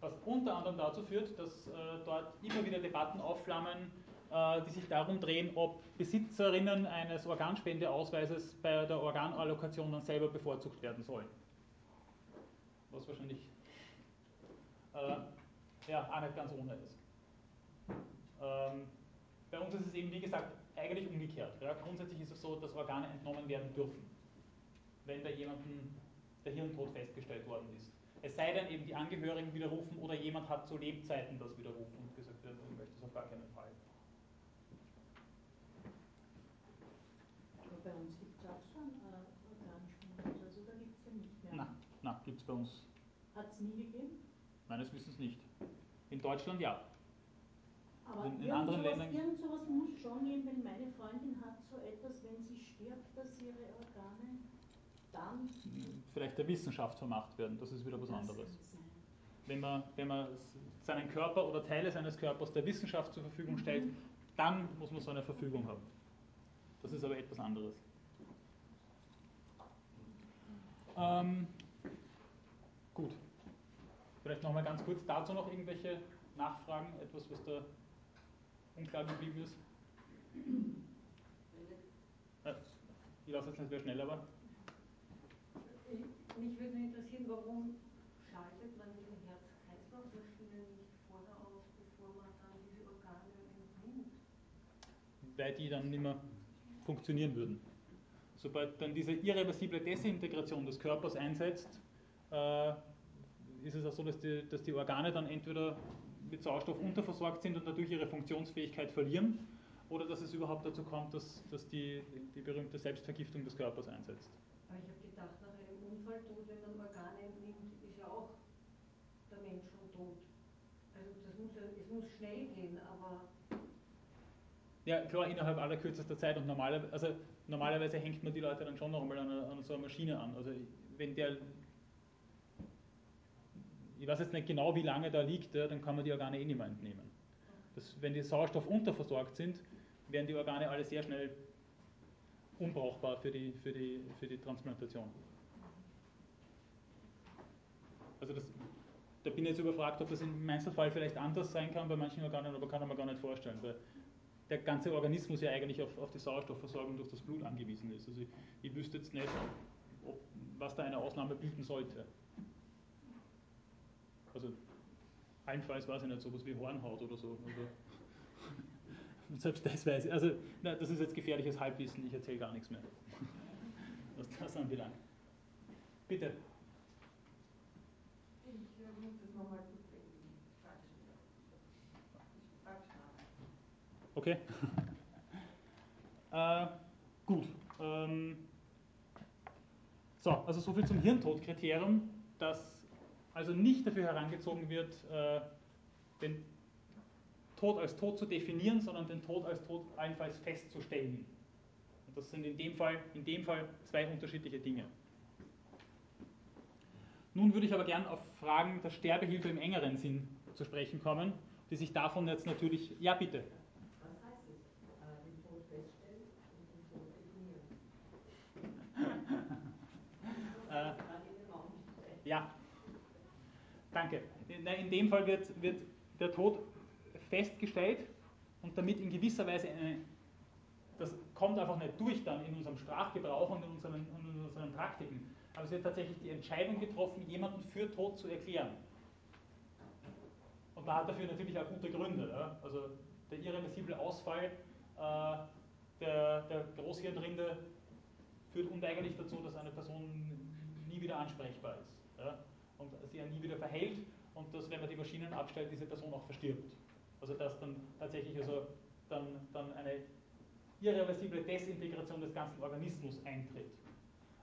Was unter anderem dazu führt, dass äh, dort immer wieder Debatten aufflammen, äh, die sich darum drehen, ob Besitzerinnen eines Organspendeausweises bei der Organallokation dann selber bevorzugt werden sollen. Was wahrscheinlich äh, ja, auch nicht ganz ohne ist. Ähm, bei uns ist es eben, wie gesagt, eigentlich umgekehrt. Ja. Grundsätzlich ist es so, dass Organe entnommen werden dürfen. Wenn bei jemandem der Hirntod festgestellt worden ist. Es sei denn eben die Angehörigen widerrufen oder jemand hat zu Lebzeiten das widerrufen und gesagt, er möchte es auf gar keinen Fall.
Aber bei uns gibt es auch einen äh, Organspenden, also da gibt es ja nicht mehr.
Nein, nein gibt es bei uns.
Hat es nie gegeben?
Meines Wissens nicht. In Deutschland ja.
Aber
in, in anderen Ländern.
Irgend sowas muss schon geben, wenn meine Freundin hat so etwas, wenn sie stirbt, dass ihre Organe dann.
Vielleicht der Wissenschaft vermacht werden, das ist wieder was anderes. Wenn man, wenn man seinen Körper oder Teile seines Körpers der Wissenschaft zur Verfügung mhm. stellt, dann muss man so eine Verfügung haben. Das ist aber etwas anderes. Ähm, gut. Vielleicht nochmal ganz kurz dazu noch irgendwelche Nachfragen, etwas, was da unklar geblieben ist. Ich lasse jetzt nicht mehr schnell, aber.
Mich würde interessieren, warum schaltet man diese Herz-Kreislauf-Maschine nicht vorher aus, bevor man dann diese Organe entnimmt?
Weil die dann nicht mehr funktionieren würden. Sobald dann diese irreversible Desintegration des Körpers einsetzt, äh, ist es auch so, dass die, dass die Organe dann entweder mit Sauerstoff unterversorgt sind und dadurch ihre Funktionsfähigkeit verlieren, oder dass es überhaupt dazu kommt, dass, dass die, die berühmte Selbstvergiftung des Körpers einsetzt.
Aber ich habe gedacht, nach einem Unfalltod, wenn man Organe entnimmt, ist ja auch der Mensch schon tot. Also das muss es muss schnell gehen, aber.
Ja, klar, innerhalb aller kürzester Zeit und normalerweise, also normalerweise hängt man die Leute dann schon noch einmal an, an so einer Maschine an. Also wenn der ich weiß jetzt nicht genau, wie lange da liegt, dann kann man die Organe eh nicht mehr entnehmen. Das, wenn die Sauerstoff unterversorgt sind, werden die Organe alle sehr schnell unbrauchbar für die, für die, für die Transplantation. Also das, da bin ich jetzt überfragt, ob das im Einzelfall vielleicht anders sein kann bei manchen Organen, aber kann man gar nicht vorstellen, weil der ganze Organismus ja eigentlich auf, auf die Sauerstoffversorgung durch das Blut angewiesen ist. Also ich, ich wüsste jetzt nicht, ob, was da eine Ausnahme bieten sollte. Also allenfalls weiß ich nicht, sowas wie Hornhaut oder so. Also, selbst das weiß ich. Also, na, das ist jetzt gefährliches Halbwissen, ich erzähle gar nichts mehr. Was das anbelangt. Bitte.
Ich äh, muss das nochmal gut denken.
Okay. äh, gut. Ähm, so, also soviel zum Hirntodkriterium, das also nicht dafür herangezogen wird, äh, den Tod als Tod zu definieren, sondern den Tod als Tod allenfalls festzustellen. Und das sind in dem Fall, in dem Fall zwei unterschiedliche Dinge. Nun würde ich aber gern auf Fragen der Sterbehilfe im engeren Sinn zu sprechen kommen, die sich davon jetzt natürlich. Ja, bitte.
Was heißt es? Äh, den Tod feststellen und den Tod definieren?
ja, Danke. In dem Fall wird, wird der Tod festgestellt und damit in gewisser Weise eine, das kommt einfach nicht durch dann in unserem Sprachgebrauch und in unseren, in unseren Praktiken. Aber es wird tatsächlich die Entscheidung getroffen, jemanden für tot zu erklären. Und man hat dafür natürlich auch gute Gründe. Ja? Also der irreversible Ausfall äh, der, der Großhirnrinde führt unweigerlich dazu, dass eine Person nie wieder ansprechbar ist. Ja? Und sie ja nie wieder verhält und dass, wenn man die Maschinen abstellt, diese Person auch verstirbt. Also dass dann tatsächlich also dann, dann eine irreversible Desintegration des ganzen Organismus eintritt.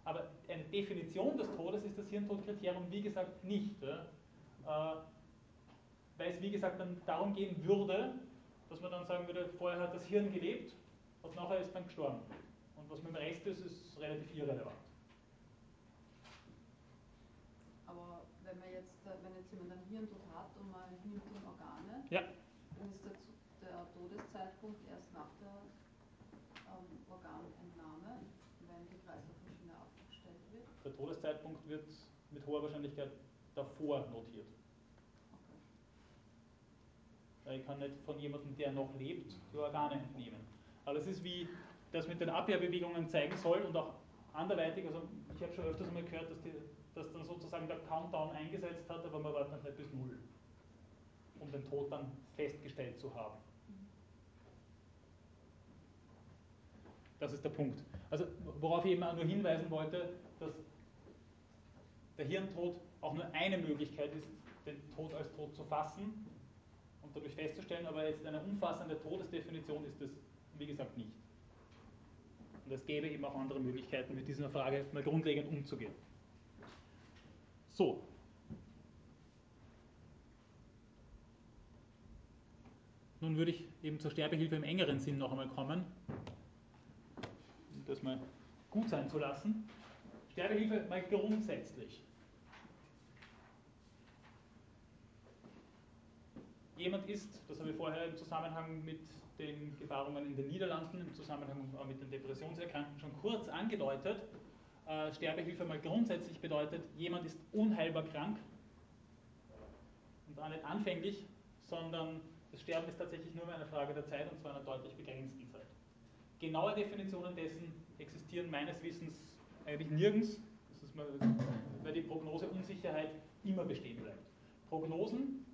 Aber eine Definition des Todes ist das Hirntodkriterium, wie gesagt, nicht. Ja? Äh, weil es, wie gesagt, dann darum gehen würde, dass man dann sagen würde, vorher hat das Hirn gelebt und nachher ist dann gestorben. Und was mit dem Rest ist, ist relativ irrelevant.
wenn man jetzt, äh, wenn jetzt jemand einen Hirntod hat und man nimmt ihm Organe,
ja.
dann ist der, der Todeszeitpunkt erst nach der ähm, Organentnahme, wenn die Kreislaufmaschine abgestellt wird.
Der Todeszeitpunkt wird mit hoher Wahrscheinlichkeit davor notiert. Okay. Ich kann nicht von jemandem, der noch lebt, die Organe entnehmen. Aber es ist wie das mit den Abwehrbewegungen zeigen soll und auch anderweitig, also ich habe schon öfters einmal gehört, dass die dass dann sozusagen der Countdown eingesetzt hat, aber man wartet nicht bis null, um den Tod dann festgestellt zu haben. Das ist der Punkt. Also worauf ich eben nur hinweisen wollte, dass der Hirntod auch nur eine Möglichkeit ist, den Tod als Tod zu fassen und dadurch festzustellen, aber jetzt eine umfassende Todesdefinition ist es, wie gesagt, nicht. Und es gäbe eben auch andere Möglichkeiten, mit dieser Frage mal grundlegend umzugehen. So. Nun würde ich eben zur Sterbehilfe im engeren Sinn noch einmal kommen, um das mal gut sein zu lassen. Sterbehilfe mal grundsätzlich. Jemand ist, das habe ich vorher im Zusammenhang mit den Gefahrungen in den Niederlanden, im Zusammenhang mit den Depressionserkrankten schon kurz angedeutet. Äh, Sterbehilfe mal grundsätzlich bedeutet, jemand ist unheilbar krank und auch nicht anfänglich, sondern das Sterben ist tatsächlich nur eine Frage der Zeit und zwar einer deutlich begrenzten Zeit. Genaue Definitionen dessen existieren meines Wissens eigentlich nirgends, mal, weil die Prognoseunsicherheit immer bestehen bleibt. Prognosen,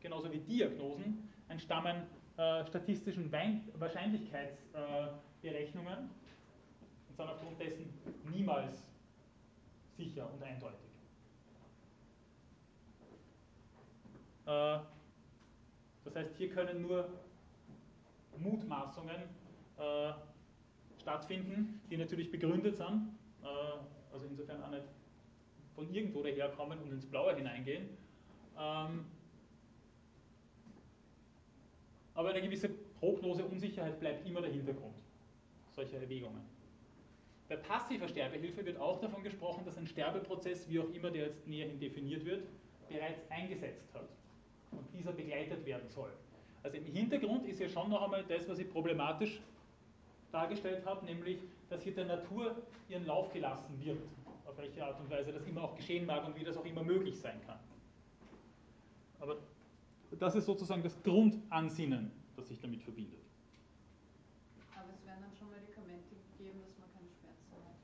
genauso wie Diagnosen, entstammen äh, statistischen Wahrscheinlichkeitsberechnungen äh, und sind aufgrund dessen niemals sicher und eindeutig. Äh, das heißt, hier können nur Mutmaßungen äh, stattfinden, die natürlich begründet sind, äh, also insofern auch nicht von irgendwo daherkommen und ins Blaue hineingehen. Ähm, aber eine gewisse Prognoseunsicherheit bleibt immer der Hintergrund solcher Erwägungen. Bei passiver Sterbehilfe wird auch davon gesprochen, dass ein Sterbeprozess, wie auch immer der jetzt näherhin definiert wird, bereits eingesetzt hat und dieser begleitet werden soll. Also im Hintergrund ist ja schon noch einmal das, was ich problematisch dargestellt habe, nämlich, dass hier der Natur ihren Lauf gelassen wird, auf welche Art und Weise das immer auch geschehen mag und wie das auch immer möglich sein kann. Aber das ist sozusagen das Grundansinnen, das sich damit verbindet.
Aber es werden dann schon Medikamente gegeben, dass man keine Schmerzen hat.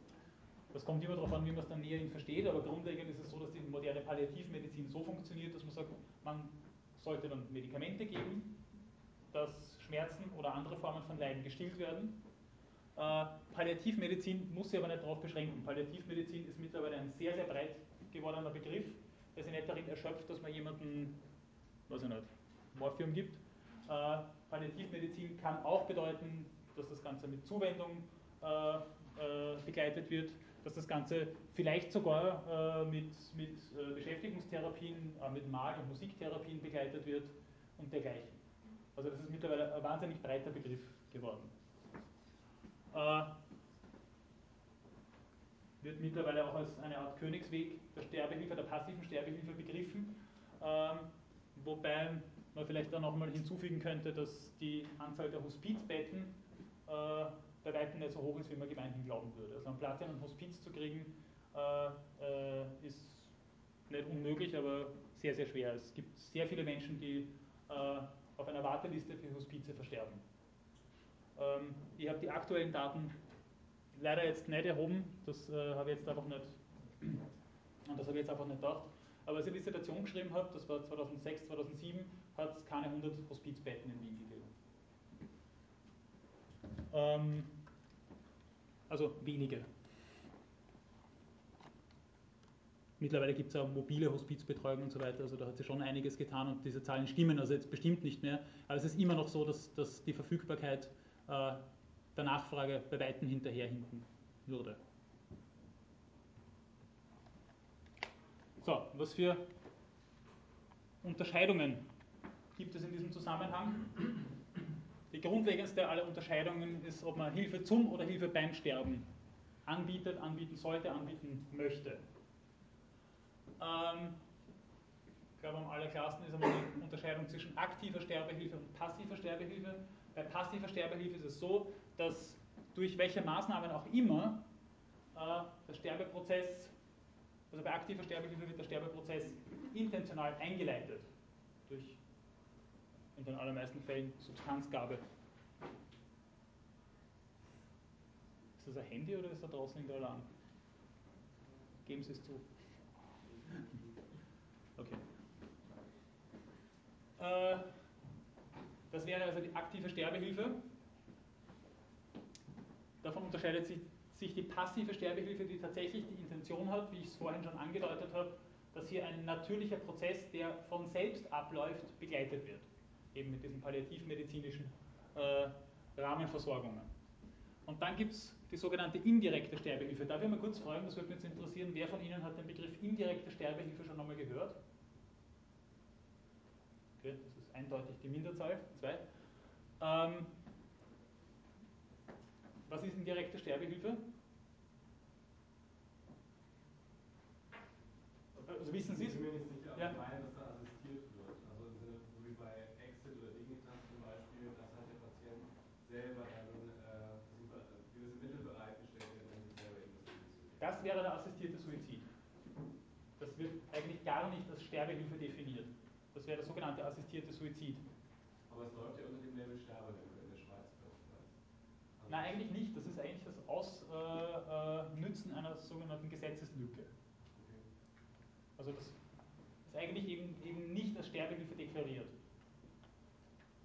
Das kommt immer darauf an, wie man es dann näher versteht, aber grundlegend ist es so, dass die moderne Palliativmedizin so funktioniert, dass man sagt, man sollte dann Medikamente geben, dass Schmerzen oder andere Formen von Leiden gestillt werden. Äh, Palliativmedizin muss sich aber nicht darauf beschränken. Palliativmedizin ist mittlerweile ein sehr, sehr breit gewordener Begriff, der sich nicht darin erschöpft, dass man jemanden weiß ich nicht, Morphium gibt. Äh, Palliativmedizin kann auch bedeuten, dass das Ganze mit Zuwendung äh, begleitet wird, dass das Ganze vielleicht sogar äh, mit, mit äh, Beschäftigungstherapien, äh, mit Mal- und Musiktherapien begleitet wird und dergleichen. Also das ist mittlerweile ein wahnsinnig breiter Begriff geworden. wird mittlerweile auch als eine Art Königsweg der Sterbehilfe, der passiven Sterbehilfe begriffen. Ähm, Wobei man vielleicht auch nochmal hinzufügen könnte, dass die Anzahl der Hospizbetten bei weitem nicht so hoch ist, wie man gemeinhin glauben würde. Also einen Platz in einem Hospiz zu kriegen, äh, äh, ist nicht unmöglich, aber sehr, sehr schwer. Es gibt sehr viele Menschen, die äh, auf einer Warteliste für Hospize versterben. Ähm, ich habe die aktuellen Daten leider jetzt nicht erhoben, das äh, habe ich jetzt einfach nicht, und das habe ich jetzt einfach nicht gedacht. Aber als ich die Dissertation geschrieben habe, das war 2006, 2007, hat es keine 100 Hospizbetten in Wien gegeben. Ähm, also wenige. Mittlerweile gibt es auch mobile Hospizbetreuung und so weiter, also da hat sich schon einiges getan und diese Zahlen stimmen also jetzt bestimmt nicht mehr. Aber es ist immer noch so, dass, dass die Verfügbarkeit äh, der Nachfrage bei Weitem hinterherhinken würde. So, was für Unterscheidungen gibt es in diesem Zusammenhang? Die grundlegendste aller Unterscheidungen ist, ob man Hilfe zum oder Hilfe beim Sterben anbietet, anbieten sollte, anbieten möchte. Ähm, ich glaube, am allerklarsten ist einmal die Unterscheidung zwischen aktiver Sterbehilfe und passiver Sterbehilfe. Bei passiver Sterbehilfe ist es so, dass durch welche Maßnahmen auch immer äh, der Sterbeprozess also bei aktiver Sterbehilfe wird der Sterbeprozess intentional eingeleitet durch in den allermeisten Fällen Substanzgabe. Ist das ein Handy oder ist da draußen der Alarm? Geben Sie es zu. Okay. Äh, das wäre also die aktive Sterbehilfe. Davon unterscheidet sich sich die passive Sterbehilfe, die tatsächlich die Intention hat, wie ich es vorhin schon angedeutet habe, dass hier ein natürlicher Prozess, der von selbst abläuft, begleitet wird. Eben mit diesen palliativmedizinischen äh, Rahmenversorgungen. Und dann gibt es die sogenannte indirekte Sterbehilfe. Darf ich mal kurz fragen, das würde mich jetzt interessieren, wer von Ihnen hat den Begriff indirekte Sterbehilfe schon einmal gehört? Okay, das ist eindeutig die Minderzahl. Zwei. Ähm, was ist indirekte Sterbehilfe? Also wissen Sie es? Ja.
ich meine, dass da assistiert wird. Also im Sinne, so wie bei Exit oder Dignitas zum Beispiel, dass halt der Patient selber dann äh, gewisse Mittel bereitgestellt werden, um sich selber eben das Leben zu nehmen.
Das wäre der assistierte Suizid. Das wird eigentlich gar nicht als Sterbehilfe definiert. Das wäre der sogenannte assistierte Suizid.
Aber es läuft ja unter dem Label Sterbehilfe in der Schweiz. Also
Nein, eigentlich nicht. Das ist eigentlich das Ausnützen äh, einer sogenannten Gesetzeslücke. Also das ist eigentlich eben, eben nicht als Sterbehilfe deklariert.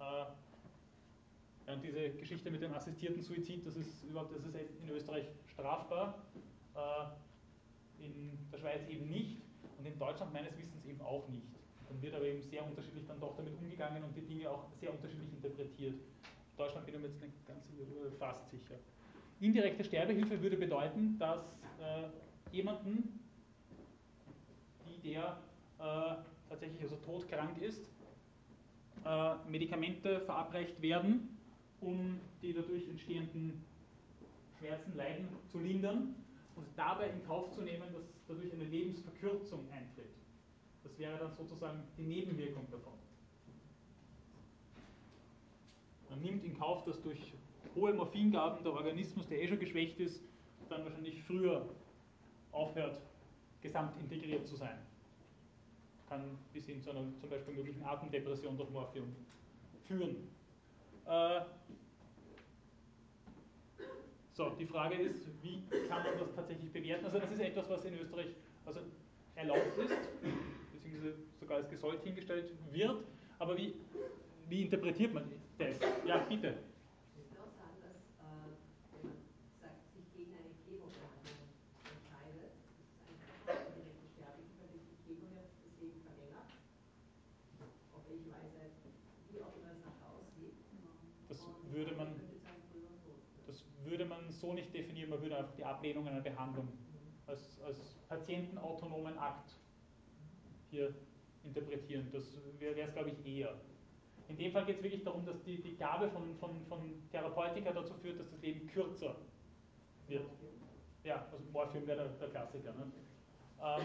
Äh, und diese Geschichte mit dem assistierten Suizid, das ist überhaupt, das ist in Österreich strafbar, äh, in der Schweiz eben nicht und in Deutschland meines Wissens eben auch nicht. Dann wird aber eben sehr unterschiedlich dann doch damit umgegangen und die Dinge auch sehr unterschiedlich interpretiert. In Deutschland bin ich mir jetzt nicht ganz fast sicher. Indirekte Sterbehilfe würde bedeuten, dass äh, jemanden die der äh, tatsächlich also todkrank ist, äh, Medikamente verabreicht werden, um die dadurch entstehenden Schmerzen, Leiden zu lindern und dabei in Kauf zu nehmen, dass dadurch eine Lebensverkürzung eintritt. Das wäre dann sozusagen die Nebenwirkung davon. Man nimmt in Kauf, dass durch hohe Morphingaben der Organismus, der eh schon geschwächt ist, dann wahrscheinlich früher aufhört gesamt integriert zu sein. Kann bis hin zu einer zum Beispiel möglichen Atemdepression durch Morphium führen. Äh, so, die Frage ist, wie kann man das tatsächlich bewerten? Also das ist etwas, was in Österreich also erlaubt ist, beziehungsweise sogar als gesollt hingestellt wird. Aber wie, wie interpretiert man das? Ja, bitte. würde man, das würde man so nicht definieren, man würde einfach die Ablehnung einer Behandlung als, als patientenautonomen Akt hier interpretieren. Das wäre es, glaube ich, eher. In dem Fall geht es wirklich darum, dass die, die Gabe von, von, von Therapeutika dazu führt, dass das Leben kürzer wird. Ja, also Morphium wäre der, der Klassiker. Ne? Ähm,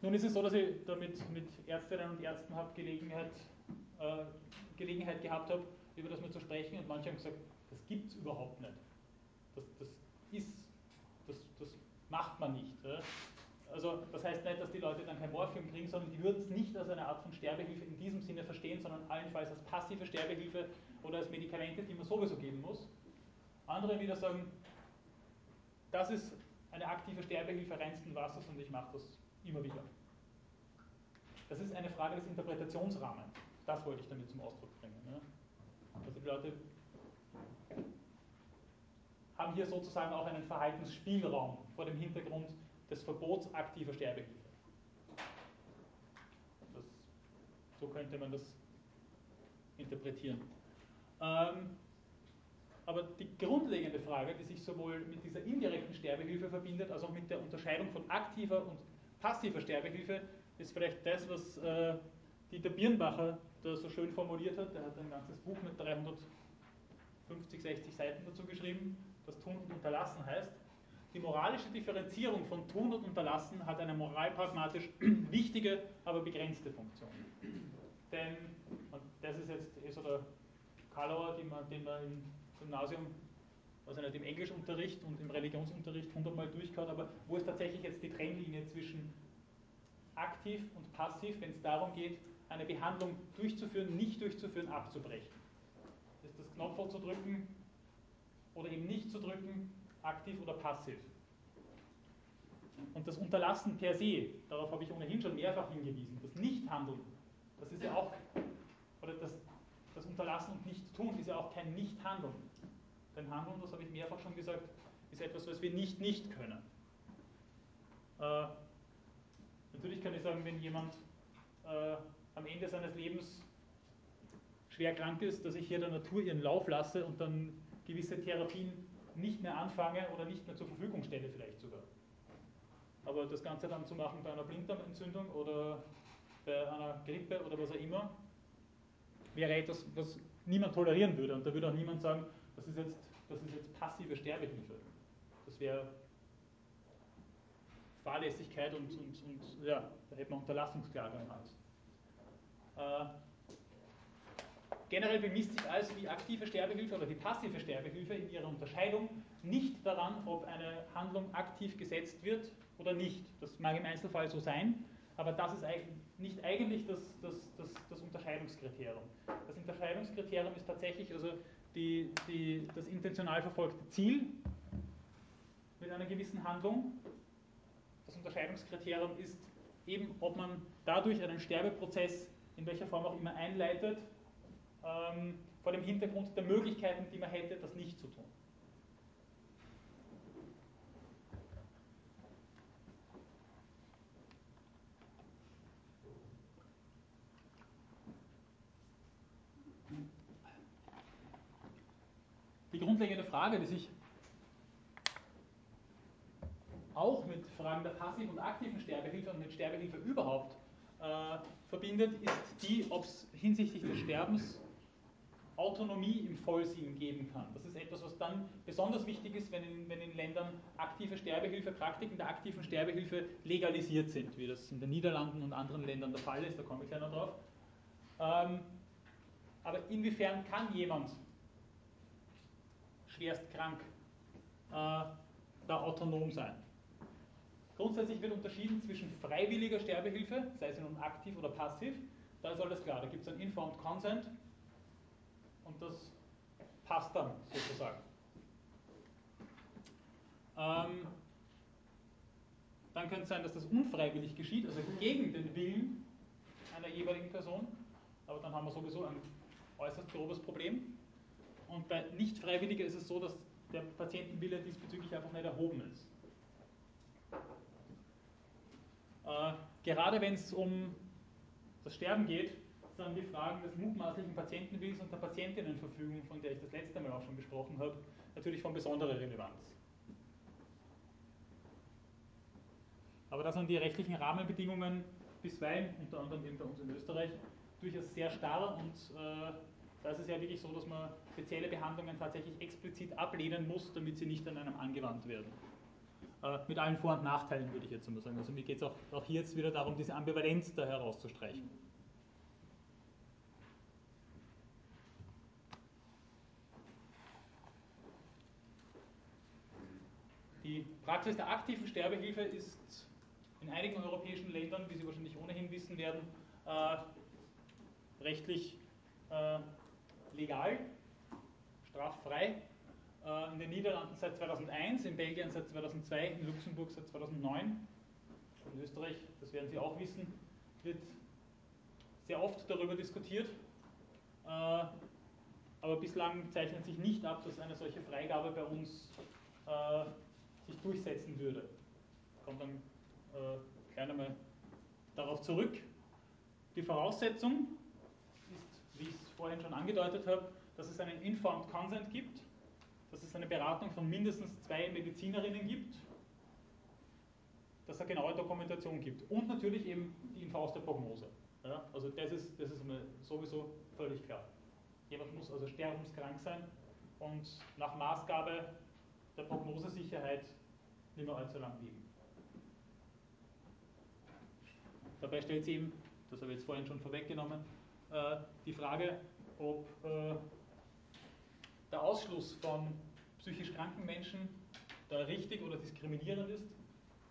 nun ist es so, dass ich damit mit Ärztinnen und Ärzten habe Gelegenheit äh, Gelegenheit gehabt habe, über das mal zu sprechen und manche haben gesagt, das gibt es überhaupt nicht. Das, das ist, das, das macht man nicht. Also das heißt nicht, dass die Leute dann kein Morphium kriegen, sondern die würden es nicht als eine Art von Sterbehilfe in diesem Sinne verstehen, sondern allenfalls als passive Sterbehilfe oder als Medikamente, die man sowieso geben muss. Andere wieder sagen, das ist eine aktive Sterbehilfe reinsten Wassers und ich mache das immer wieder. Das ist eine Frage des Interpretationsrahmens. Das wollte ich damit zum Ausdruck bringen. Ne? Also die Leute haben hier sozusagen auch einen Verhaltensspielraum vor dem Hintergrund des Verbots aktiver Sterbehilfe. Das, so könnte man das interpretieren. Ähm, aber die grundlegende Frage, die sich sowohl mit dieser indirekten Sterbehilfe verbindet, als auch mit der Unterscheidung von aktiver und passiver Sterbehilfe, ist vielleicht das, was äh, Dieter Birnbacher da so schön formuliert hat. Der hat ein ganzes Buch mit 350, 60 Seiten dazu geschrieben, das Tun und Unterlassen heißt. Die moralische Differenzierung von Tun und Unterlassen hat eine moralpragmatisch wichtige, aber begrenzte Funktion. Denn, und das ist jetzt eh so der Kalauer, den man, den man im Gymnasium, also nicht im Englischunterricht und im Religionsunterricht hundertmal durchgehört, aber wo ist tatsächlich jetzt die Trennlinie zwischen aktiv und passiv, wenn es darum geht, eine Behandlung durchzuführen, nicht durchzuführen, abzubrechen. Ist das Knopf zu drücken oder eben nicht zu drücken, aktiv oder passiv. Und das Unterlassen per se, darauf habe ich ohnehin schon mehrfach hingewiesen, das Nichthandeln, das ist ja auch, oder das, das Unterlassen und Nichttun ist ja auch kein Nichthandeln. Denn Handeln, das habe ich mehrfach schon gesagt, ist etwas, was wir nicht nicht können. Äh, natürlich kann ich sagen, wenn jemand äh, am Ende seines Lebens schwer krank ist, dass ich hier der Natur ihren Lauf lasse und dann gewisse Therapien nicht mehr anfange oder nicht mehr zur Verfügung stelle vielleicht sogar. Aber das Ganze dann zu machen bei einer Blinddarmentzündung oder bei einer Grippe oder was auch immer, wäre etwas, was niemand tolerieren würde. Und da würde auch niemand sagen, das ist jetzt, das ist jetzt passive Sterbehilfe. Das wäre Fahrlässigkeit und, und, und ja, da hätte man Unterlassungsklage am Hals. Äh, generell bemisst sich also die aktive Sterbehilfe oder die passive Sterbehilfe in ihrer Unterscheidung nicht daran, ob eine Handlung aktiv gesetzt wird oder nicht. Das mag im Einzelfall so sein, aber das ist nicht eigentlich das, das, das, das Unterscheidungskriterium. Das Unterscheidungskriterium ist tatsächlich also die, die, das intentional verfolgte Ziel mit einer gewissen Handlung. Das Unterscheidungskriterium ist eben, ob man dadurch einen Sterbeprozess in welcher Form auch immer einleitet, vor dem Hintergrund der Möglichkeiten, die man hätte, das nicht zu tun. Die grundlegende Frage, die sich auch mit Fragen der passiven und aktiven Sterbehilfe und mit Sterbehilfe überhaupt äh, verbindet, ist die, ob es hinsichtlich des Sterbens Autonomie im Vollsinn geben kann. Das ist etwas, was dann besonders wichtig ist, wenn in, wenn in Ländern aktive Sterbehilfe, Praktiken der aktiven Sterbehilfe legalisiert sind, wie das in den Niederlanden und anderen Ländern der Fall ist, da komme ich gleich noch drauf. Ähm, aber inwiefern kann jemand schwerst krank äh, da autonom sein? Grundsätzlich wird unterschieden zwischen freiwilliger Sterbehilfe, sei sie nun aktiv oder passiv. Da ist alles klar, da gibt es ein Informed Consent und das passt dann sozusagen. Ähm, dann könnte es sein, dass das unfreiwillig geschieht, also gegen den Willen einer jeweiligen Person. Aber dann haben wir sowieso ein äußerst grobes Problem. Und bei nicht freiwilliger ist es so, dass der Patientenwille diesbezüglich einfach nicht erhoben ist. Äh, gerade wenn es um das Sterben geht, sind die Fragen des mutmaßlichen Patientenwillens und der Patientinnenverfügung, von der ich das letzte Mal auch schon besprochen habe, natürlich von besonderer Relevanz. Aber da sind die rechtlichen Rahmenbedingungen bisweilen, unter anderem eben bei uns in Österreich, durchaus sehr starr und äh, da ist es ja wirklich so, dass man spezielle Behandlungen tatsächlich explizit ablehnen muss, damit sie nicht an einem angewandt werden. Äh, mit allen Vor- und Nachteilen würde ich jetzt mal sagen. Also mir geht es auch, auch hier jetzt wieder darum, diese Ambivalenz da herauszustreichen. Die Praxis der aktiven Sterbehilfe ist in einigen europäischen Ländern, wie Sie wahrscheinlich ohnehin wissen werden, äh, rechtlich äh, legal, straffrei. Äh, in den Niederlanden seit 2001, in Belgien seit 2002, in Luxemburg seit 2009. In Österreich, das werden Sie auch wissen, wird sehr oft darüber diskutiert. Äh, aber bislang zeichnet sich nicht ab, dass eine solche Freigabe bei uns äh, sich durchsetzen würde. Ich komme dann äh, gleich einmal darauf zurück. Die Voraussetzung ist, wie ich es vorhin schon angedeutet habe, dass es einen Informed Consent gibt, dass es eine Beratung von mindestens zwei Medizinerinnen gibt, dass es eine genaue Dokumentation gibt und natürlich eben die Info aus der Prognose. Ja, also das ist, das ist sowieso völlig klar. Jemand muss also sterbenskrank sein und nach Maßgabe der Prognosesicherheit nicht mehr allzu lang leben. Dabei stellt sich eben, das habe ich jetzt vorhin schon vorweggenommen, äh, die Frage, ob äh, der Ausschluss von psychisch kranken Menschen da richtig oder diskriminierend ist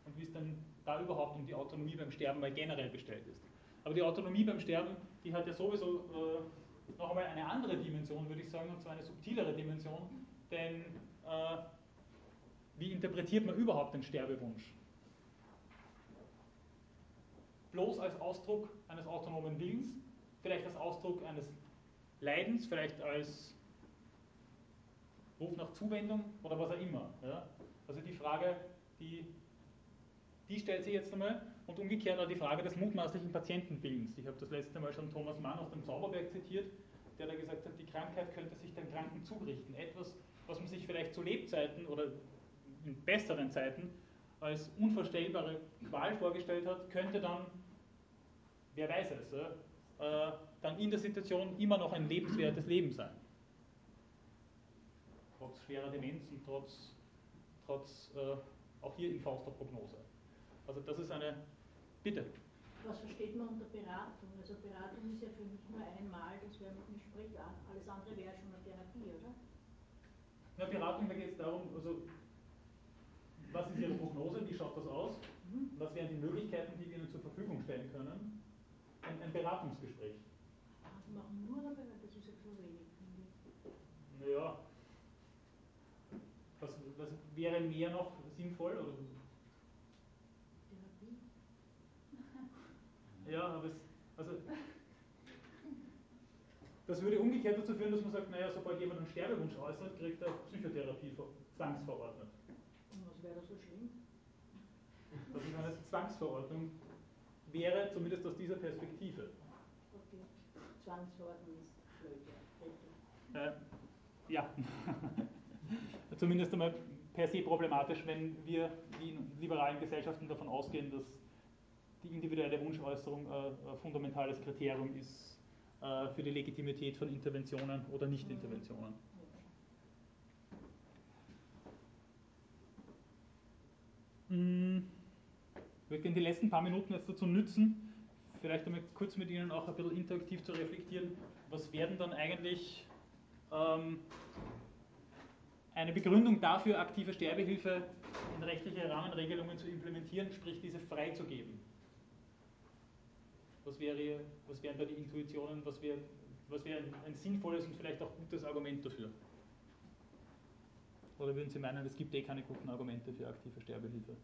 und wie es dann da überhaupt um die Autonomie beim Sterben mal generell bestellt ist. Aber die Autonomie beim Sterben, die hat ja sowieso äh, noch einmal eine andere Dimension, würde ich sagen, und zwar eine subtilere Dimension, denn wie interpretiert man überhaupt den Sterbewunsch? Bloß als Ausdruck eines autonomen Willens, vielleicht als Ausdruck eines Leidens, vielleicht als Ruf nach Zuwendung oder was auch immer. Ja? Also die Frage, die, die stellt sich jetzt einmal und umgekehrt auch die Frage des mutmaßlichen Patientenbildens. Ich habe das letzte Mal schon Thomas Mann aus dem Zauberberg zitiert, der da gesagt hat, die Krankheit könnte sich den Kranken zurichten. Etwas, was man sich vielleicht zu Lebzeiten oder in besseren Zeiten als unvorstellbare Qual vorgestellt hat, könnte dann, wer weiß es, äh, dann in der Situation immer noch ein lebenswertes Leben sein. Trotz schwerer Demenz und trotz, trotz äh, auch hier infauster Prognose. Also das ist eine, bitte.
Was versteht man unter Beratung? Also Beratung ist ja für mich nur einmal, dass wer mit mir spricht, alles andere wäre schon eine Therapie, oder?
Na, Beratung, da geht es darum, also was ist Ihre Prognose, wie schaut das aus, mhm. was wären die Möglichkeiten, die wir Ihnen zur Verfügung stellen können. Ein, ein Beratungsgespräch.
Sie machen nur eine Beratung, das ist ja so wenig, finde
ich. Naja, was, was wäre mehr noch sinnvoll? Oder?
Therapie.
Ja, aber es, also das würde umgekehrt dazu führen, dass man sagt, naja, sobald jemand einen Sterbewunsch äußert, kriegt er Psychotherapie zwangsverordnet.
Wäre da so schlimm?
Dass es eine Zwangsverordnung wäre, zumindest aus dieser Perspektive.
Okay. Zwangsverordnung ist blöd,
ja. Äh, ja. zumindest einmal per se problematisch, wenn wir wie in liberalen Gesellschaften davon ausgehen, dass die individuelle Wunschäußerung äh, ein fundamentales Kriterium ist äh, für die Legitimität von Interventionen oder Nicht-Interventionen. Hm, ich möchte die letzten paar Minuten jetzt dazu nützen, vielleicht einmal kurz mit Ihnen auch ein bisschen interaktiv zu reflektieren, was werden dann eigentlich ähm, eine Begründung dafür, aktive Sterbehilfe in rechtliche Rahmenregelungen zu implementieren, sprich diese freizugeben. Was, wäre, was wären da die Intuitionen, was wäre, was wäre ein sinnvolles und vielleicht auch gutes Argument dafür? Oder würden Sie meinen, es gibt eh keine guten Argumente für aktive Sterbehilfe?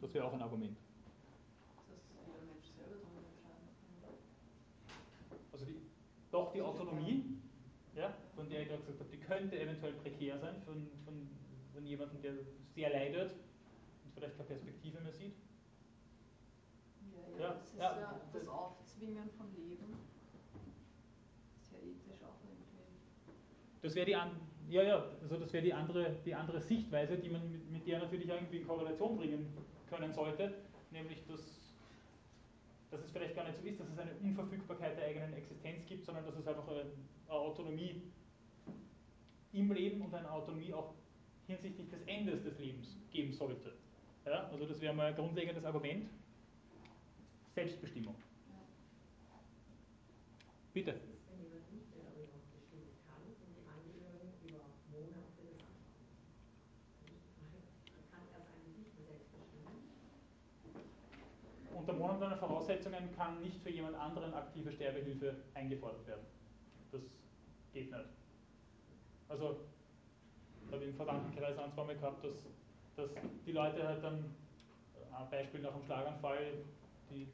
Das wäre auch ein Argument. Also die, doch die Autonomie, ja, von der ich gerade gesagt habe, die könnte eventuell prekär sein von, von, von jemandem, der sehr leidet und vielleicht keine Perspektive mehr sieht.
Ja, ja, das ist ja, ja das Aufzwingen von Leben. Ist ja ethisch auch irgendwie.
Das wäre die, ja, ja, also das wäre die andere, die andere Sichtweise, die man mit, mit der natürlich irgendwie in Korrelation bringen können sollte, nämlich dass, dass es vielleicht gar nicht so ist, dass es eine Unverfügbarkeit der eigenen Existenz gibt, sondern dass es einfach eine, eine Autonomie im Leben und eine Autonomie auch hinsichtlich des Endes des Lebens geben sollte. Ja, also das wäre mal ein grundlegendes Argument. Selbstbestimmung. Bitte.
Wenn jemand nicht mehr darüber bestimmen kann und die Angehörigen über Monate das anschauen Kann er seine nicht mehr selbst bestimmen?
Unter momentanen Voraussetzungen kann nicht für jemand anderen aktive Sterbehilfe eingefordert werden. Das geht nicht. Also, ich habe im Verwandtenkreis ein, zwei Mal gehabt, dass, dass die Leute halt dann, ein Beispiel nach einem Schlaganfall, die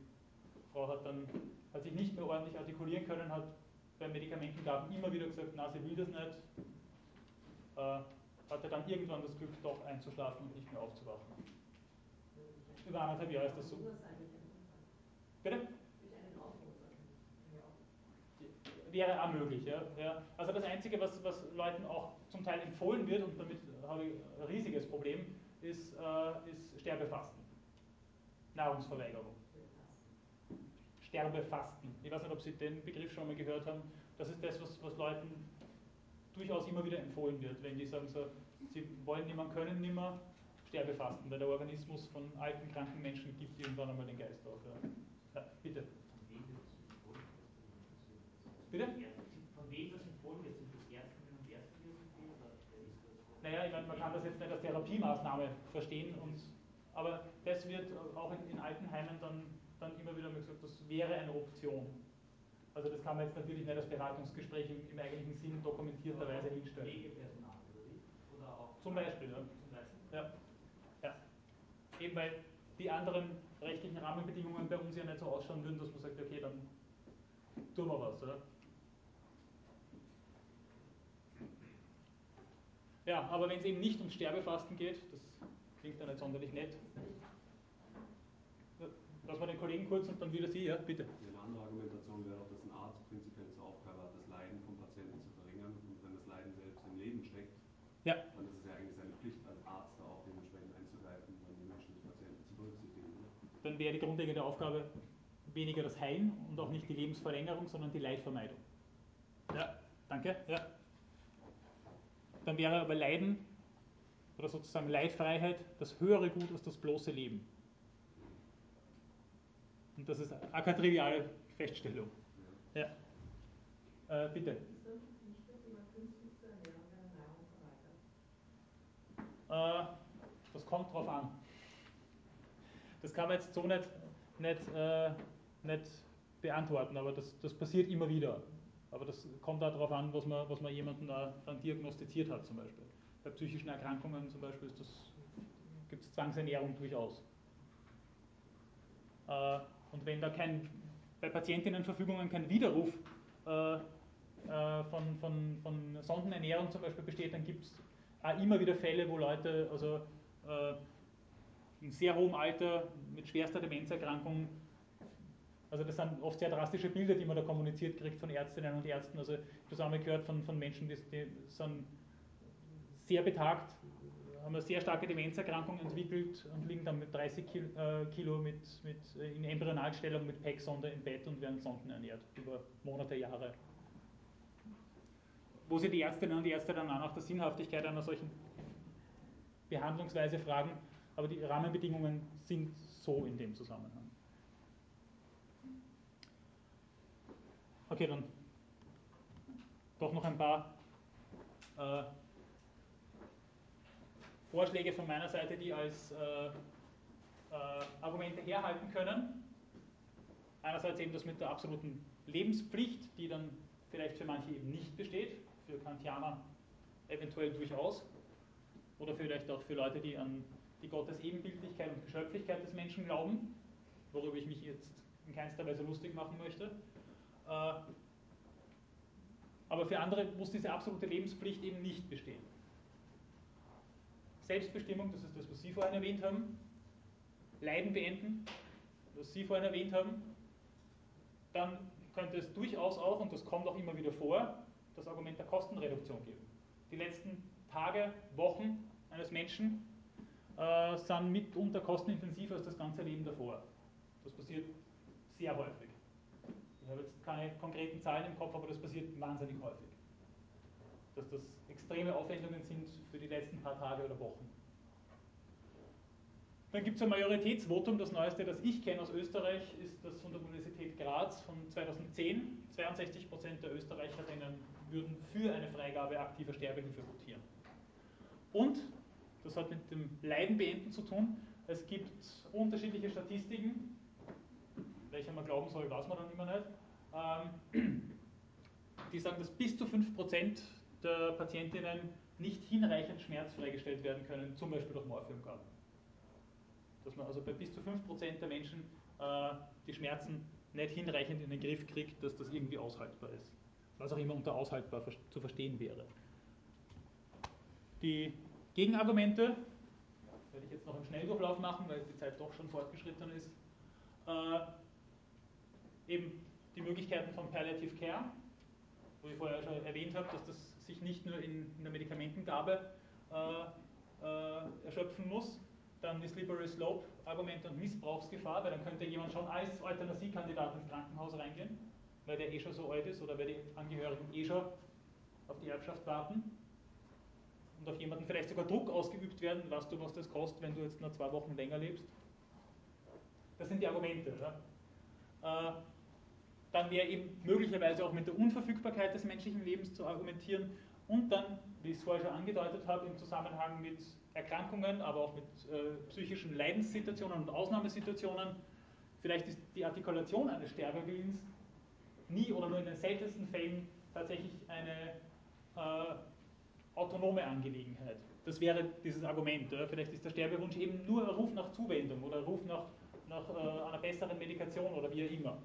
Frau hat dann hat sich nicht mehr ordentlich artikulieren können, hat bei Medikamentengaben immer wieder gesagt, na, sie will das nicht. Äh, hatte dann irgendwann das Glück, doch einzuschlafen und nicht mehr aufzuwachen. Über anderthalb Jahre ist das so. Bitte? Wäre auch möglich, ja, ja. Also das Einzige, was, was Leuten auch zum Teil empfohlen wird, und damit habe ich ein riesiges Problem, ist, äh, ist Sterbefasten. Nahrungsverweigerung. Sterbefasten. Ich weiß nicht, ob Sie den Begriff schon mal gehört haben. Das ist das, was, was Leuten durchaus immer wieder empfohlen wird, wenn die sagen, so, sie wollen nicht mehr, können nicht mehr, Sterbefasten, weil der Organismus von alten, kranken Menschen gibt irgendwann einmal den Geist auf. Ja. Ja bitte. Bitte?
Von wem das empfohlen wird? Sind das Ärztinnen und Ärzte, die das empfehlen? Oder wer ist das?
Naja, ich meine, man kann das jetzt nicht als Therapiemaßnahme verstehen, und, aber das wird auch in, in Altenheimen dann dann immer wieder gesagt, das wäre eine Option. Also das kann man jetzt natürlich nicht als Beratungsgespräch im, im eigentlichen Sinn dokumentierterweise hinstellen.
Pflegepersonal, oder
Zum Beispiel, ja.
Zum Beispiel.
Ja. ja. Eben weil die anderen rechtlichen Rahmenbedingungen bei uns ja nicht so ausschauen würden, dass man sagt, okay, dann tun wir was. Oder? Ja, aber wenn es eben nicht um Sterbefasten geht, das klingt ja nicht sonderlich nett. Lass mal den Kollegen kurz und dann wieder Sie, ja, bitte.
Die andere Argumentation wäre auch Dann
wäre die grundlegende Aufgabe weniger das Heilen und auch nicht die Lebensverlängerung, sondern die Leidvermeidung. Ja, danke. Ja. Dann wäre aber Leiden oder sozusagen Leidfreiheit das höhere Gut als das bloße Leben. Und das ist eine triviale Feststellung. Ja. Äh, bitte. Äh, das kommt drauf an. Das kann man jetzt so nicht, nicht, äh, nicht beantworten, aber das, das passiert immer wieder. Aber das kommt darauf an, was man, was man jemanden dann diagnostiziert hat zum Beispiel. Bei psychischen Erkrankungen zum Beispiel gibt es Zwangsernährung durchaus. Äh, und wenn da kein, bei Patientinnenverfügungen kein Widerruf äh, äh, von, von, von Sondenernährung zum Beispiel besteht, dann gibt es auch immer wieder Fälle, wo Leute also, äh, in sehr hohem Alter mit schwerster Demenzerkrankung also das sind oft sehr drastische Bilder, die man da kommuniziert kriegt von Ärztinnen und Ärzten. Also das einmal gehört von, von Menschen, die, die sind sehr betagt, haben eine sehr starke Demenzerkrankung entwickelt und liegen dann mit 30 äh, Kilo mit, mit, äh, in Embryonalstellung mit PEG-Sonde im Bett und werden Sonden ernährt über Monate, Jahre. Wo sich die Ärztinnen und Ärzte dann auch nach der Sinnhaftigkeit einer solchen Behandlungsweise fragen, aber die Rahmenbedingungen sind so in dem Zusammenhang. Okay, dann doch noch ein paar äh, Vorschläge von meiner Seite, die als äh, äh, Argumente herhalten können. Einerseits eben das mit der absoluten Lebenspflicht, die dann vielleicht für manche eben nicht besteht, für Kantianer eventuell durchaus. Oder vielleicht auch für Leute, die an die Gottes Ebenbildlichkeit und Geschöpflichkeit des Menschen glauben, worüber ich mich jetzt in keinster Weise lustig machen möchte. Äh, aber für andere muss diese absolute Lebenspflicht eben nicht bestehen. Selbstbestimmung, das ist das, was Sie vorhin erwähnt haben, Leiden beenden, was Sie vorhin erwähnt haben, dann könnte es durchaus auch, und das kommt auch immer wieder vor, das Argument der Kostenreduktion geben. Die letzten Tage, Wochen eines Menschen äh, sind mitunter kostenintensiver als das ganze Leben davor. Das passiert sehr häufig. Ich habe jetzt keine konkreten Zahlen im Kopf, aber das passiert wahnsinnig häufig. Dass das extreme Aufwendungen sind für die letzten paar Tage oder Wochen. Dann gibt es ein Majoritätsvotum, das neueste, das ich kenne aus Österreich, ist das von der Universität Graz von 2010. 62% der Österreicherinnen würden für eine Freigabe aktiver Sterbehilfe votieren. Und, das hat mit dem Leiden beenden zu tun, es gibt unterschiedliche Statistiken, welcher man glauben soll, weiß man dann immer nicht, ähm, die sagen, dass bis zu 5% der Patientinnen nicht hinreichend schmerzfreigestellt werden können, zum Beispiel durch Morphiumgaben. Dass man also bei bis zu 5% der Menschen äh, die Schmerzen nicht hinreichend in den Griff kriegt, dass das irgendwie aushaltbar ist. Was auch immer unter aushaltbar zu verstehen wäre. Die Gegenargumente werde ich jetzt noch im Schnelldurchlauf machen, weil die Zeit doch schon fortgeschritten ist. Äh, eben die Möglichkeiten von Palliative Care, wo ich vorher schon erwähnt habe, dass das sich nicht nur in, in der Medikamentengabe äh, äh, erschöpfen muss. Dann die Slippery Slope Argument und Missbrauchsgefahr, weil dann könnte jemand schon als Euthanasiekandidat ins Krankenhaus reingehen, weil der eh schon so alt ist oder weil die Angehörigen eh schon auf die Erbschaft warten und auf jemanden vielleicht sogar Druck ausgeübt werden, weißt du, was das kostet, wenn du jetzt nur zwei Wochen länger lebst. Das sind die Argumente. Äh, dann wäre eben möglicherweise auch mit der Unverfügbarkeit des menschlichen Lebens zu argumentieren und dann, wie ich es vorher schon angedeutet habe, im Zusammenhang mit Erkrankungen, aber auch mit äh, psychischen Leidenssituationen und Ausnahmesituationen, vielleicht ist die Artikulation eines Sterbewillens nie oder nur in den seltensten Fällen tatsächlich eine äh, autonome Angelegenheit. Das wäre dieses Argument. Oder? Vielleicht ist der Sterbewunsch eben nur ein Ruf nach Zuwendung oder ein Ruf nach, nach äh, einer besseren Medikation oder wie auch immer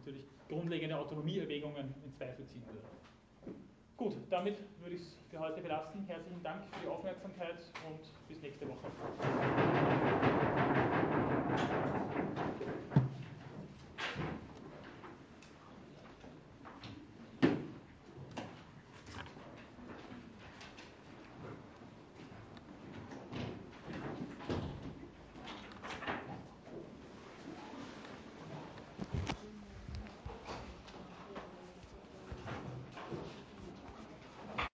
natürlich grundlegende Autonomieerwägungen in Zweifel ziehen würde. Gut, damit würde ich es für heute belassen. Herzlichen Dank für die Aufmerksamkeit und bis nächste Woche.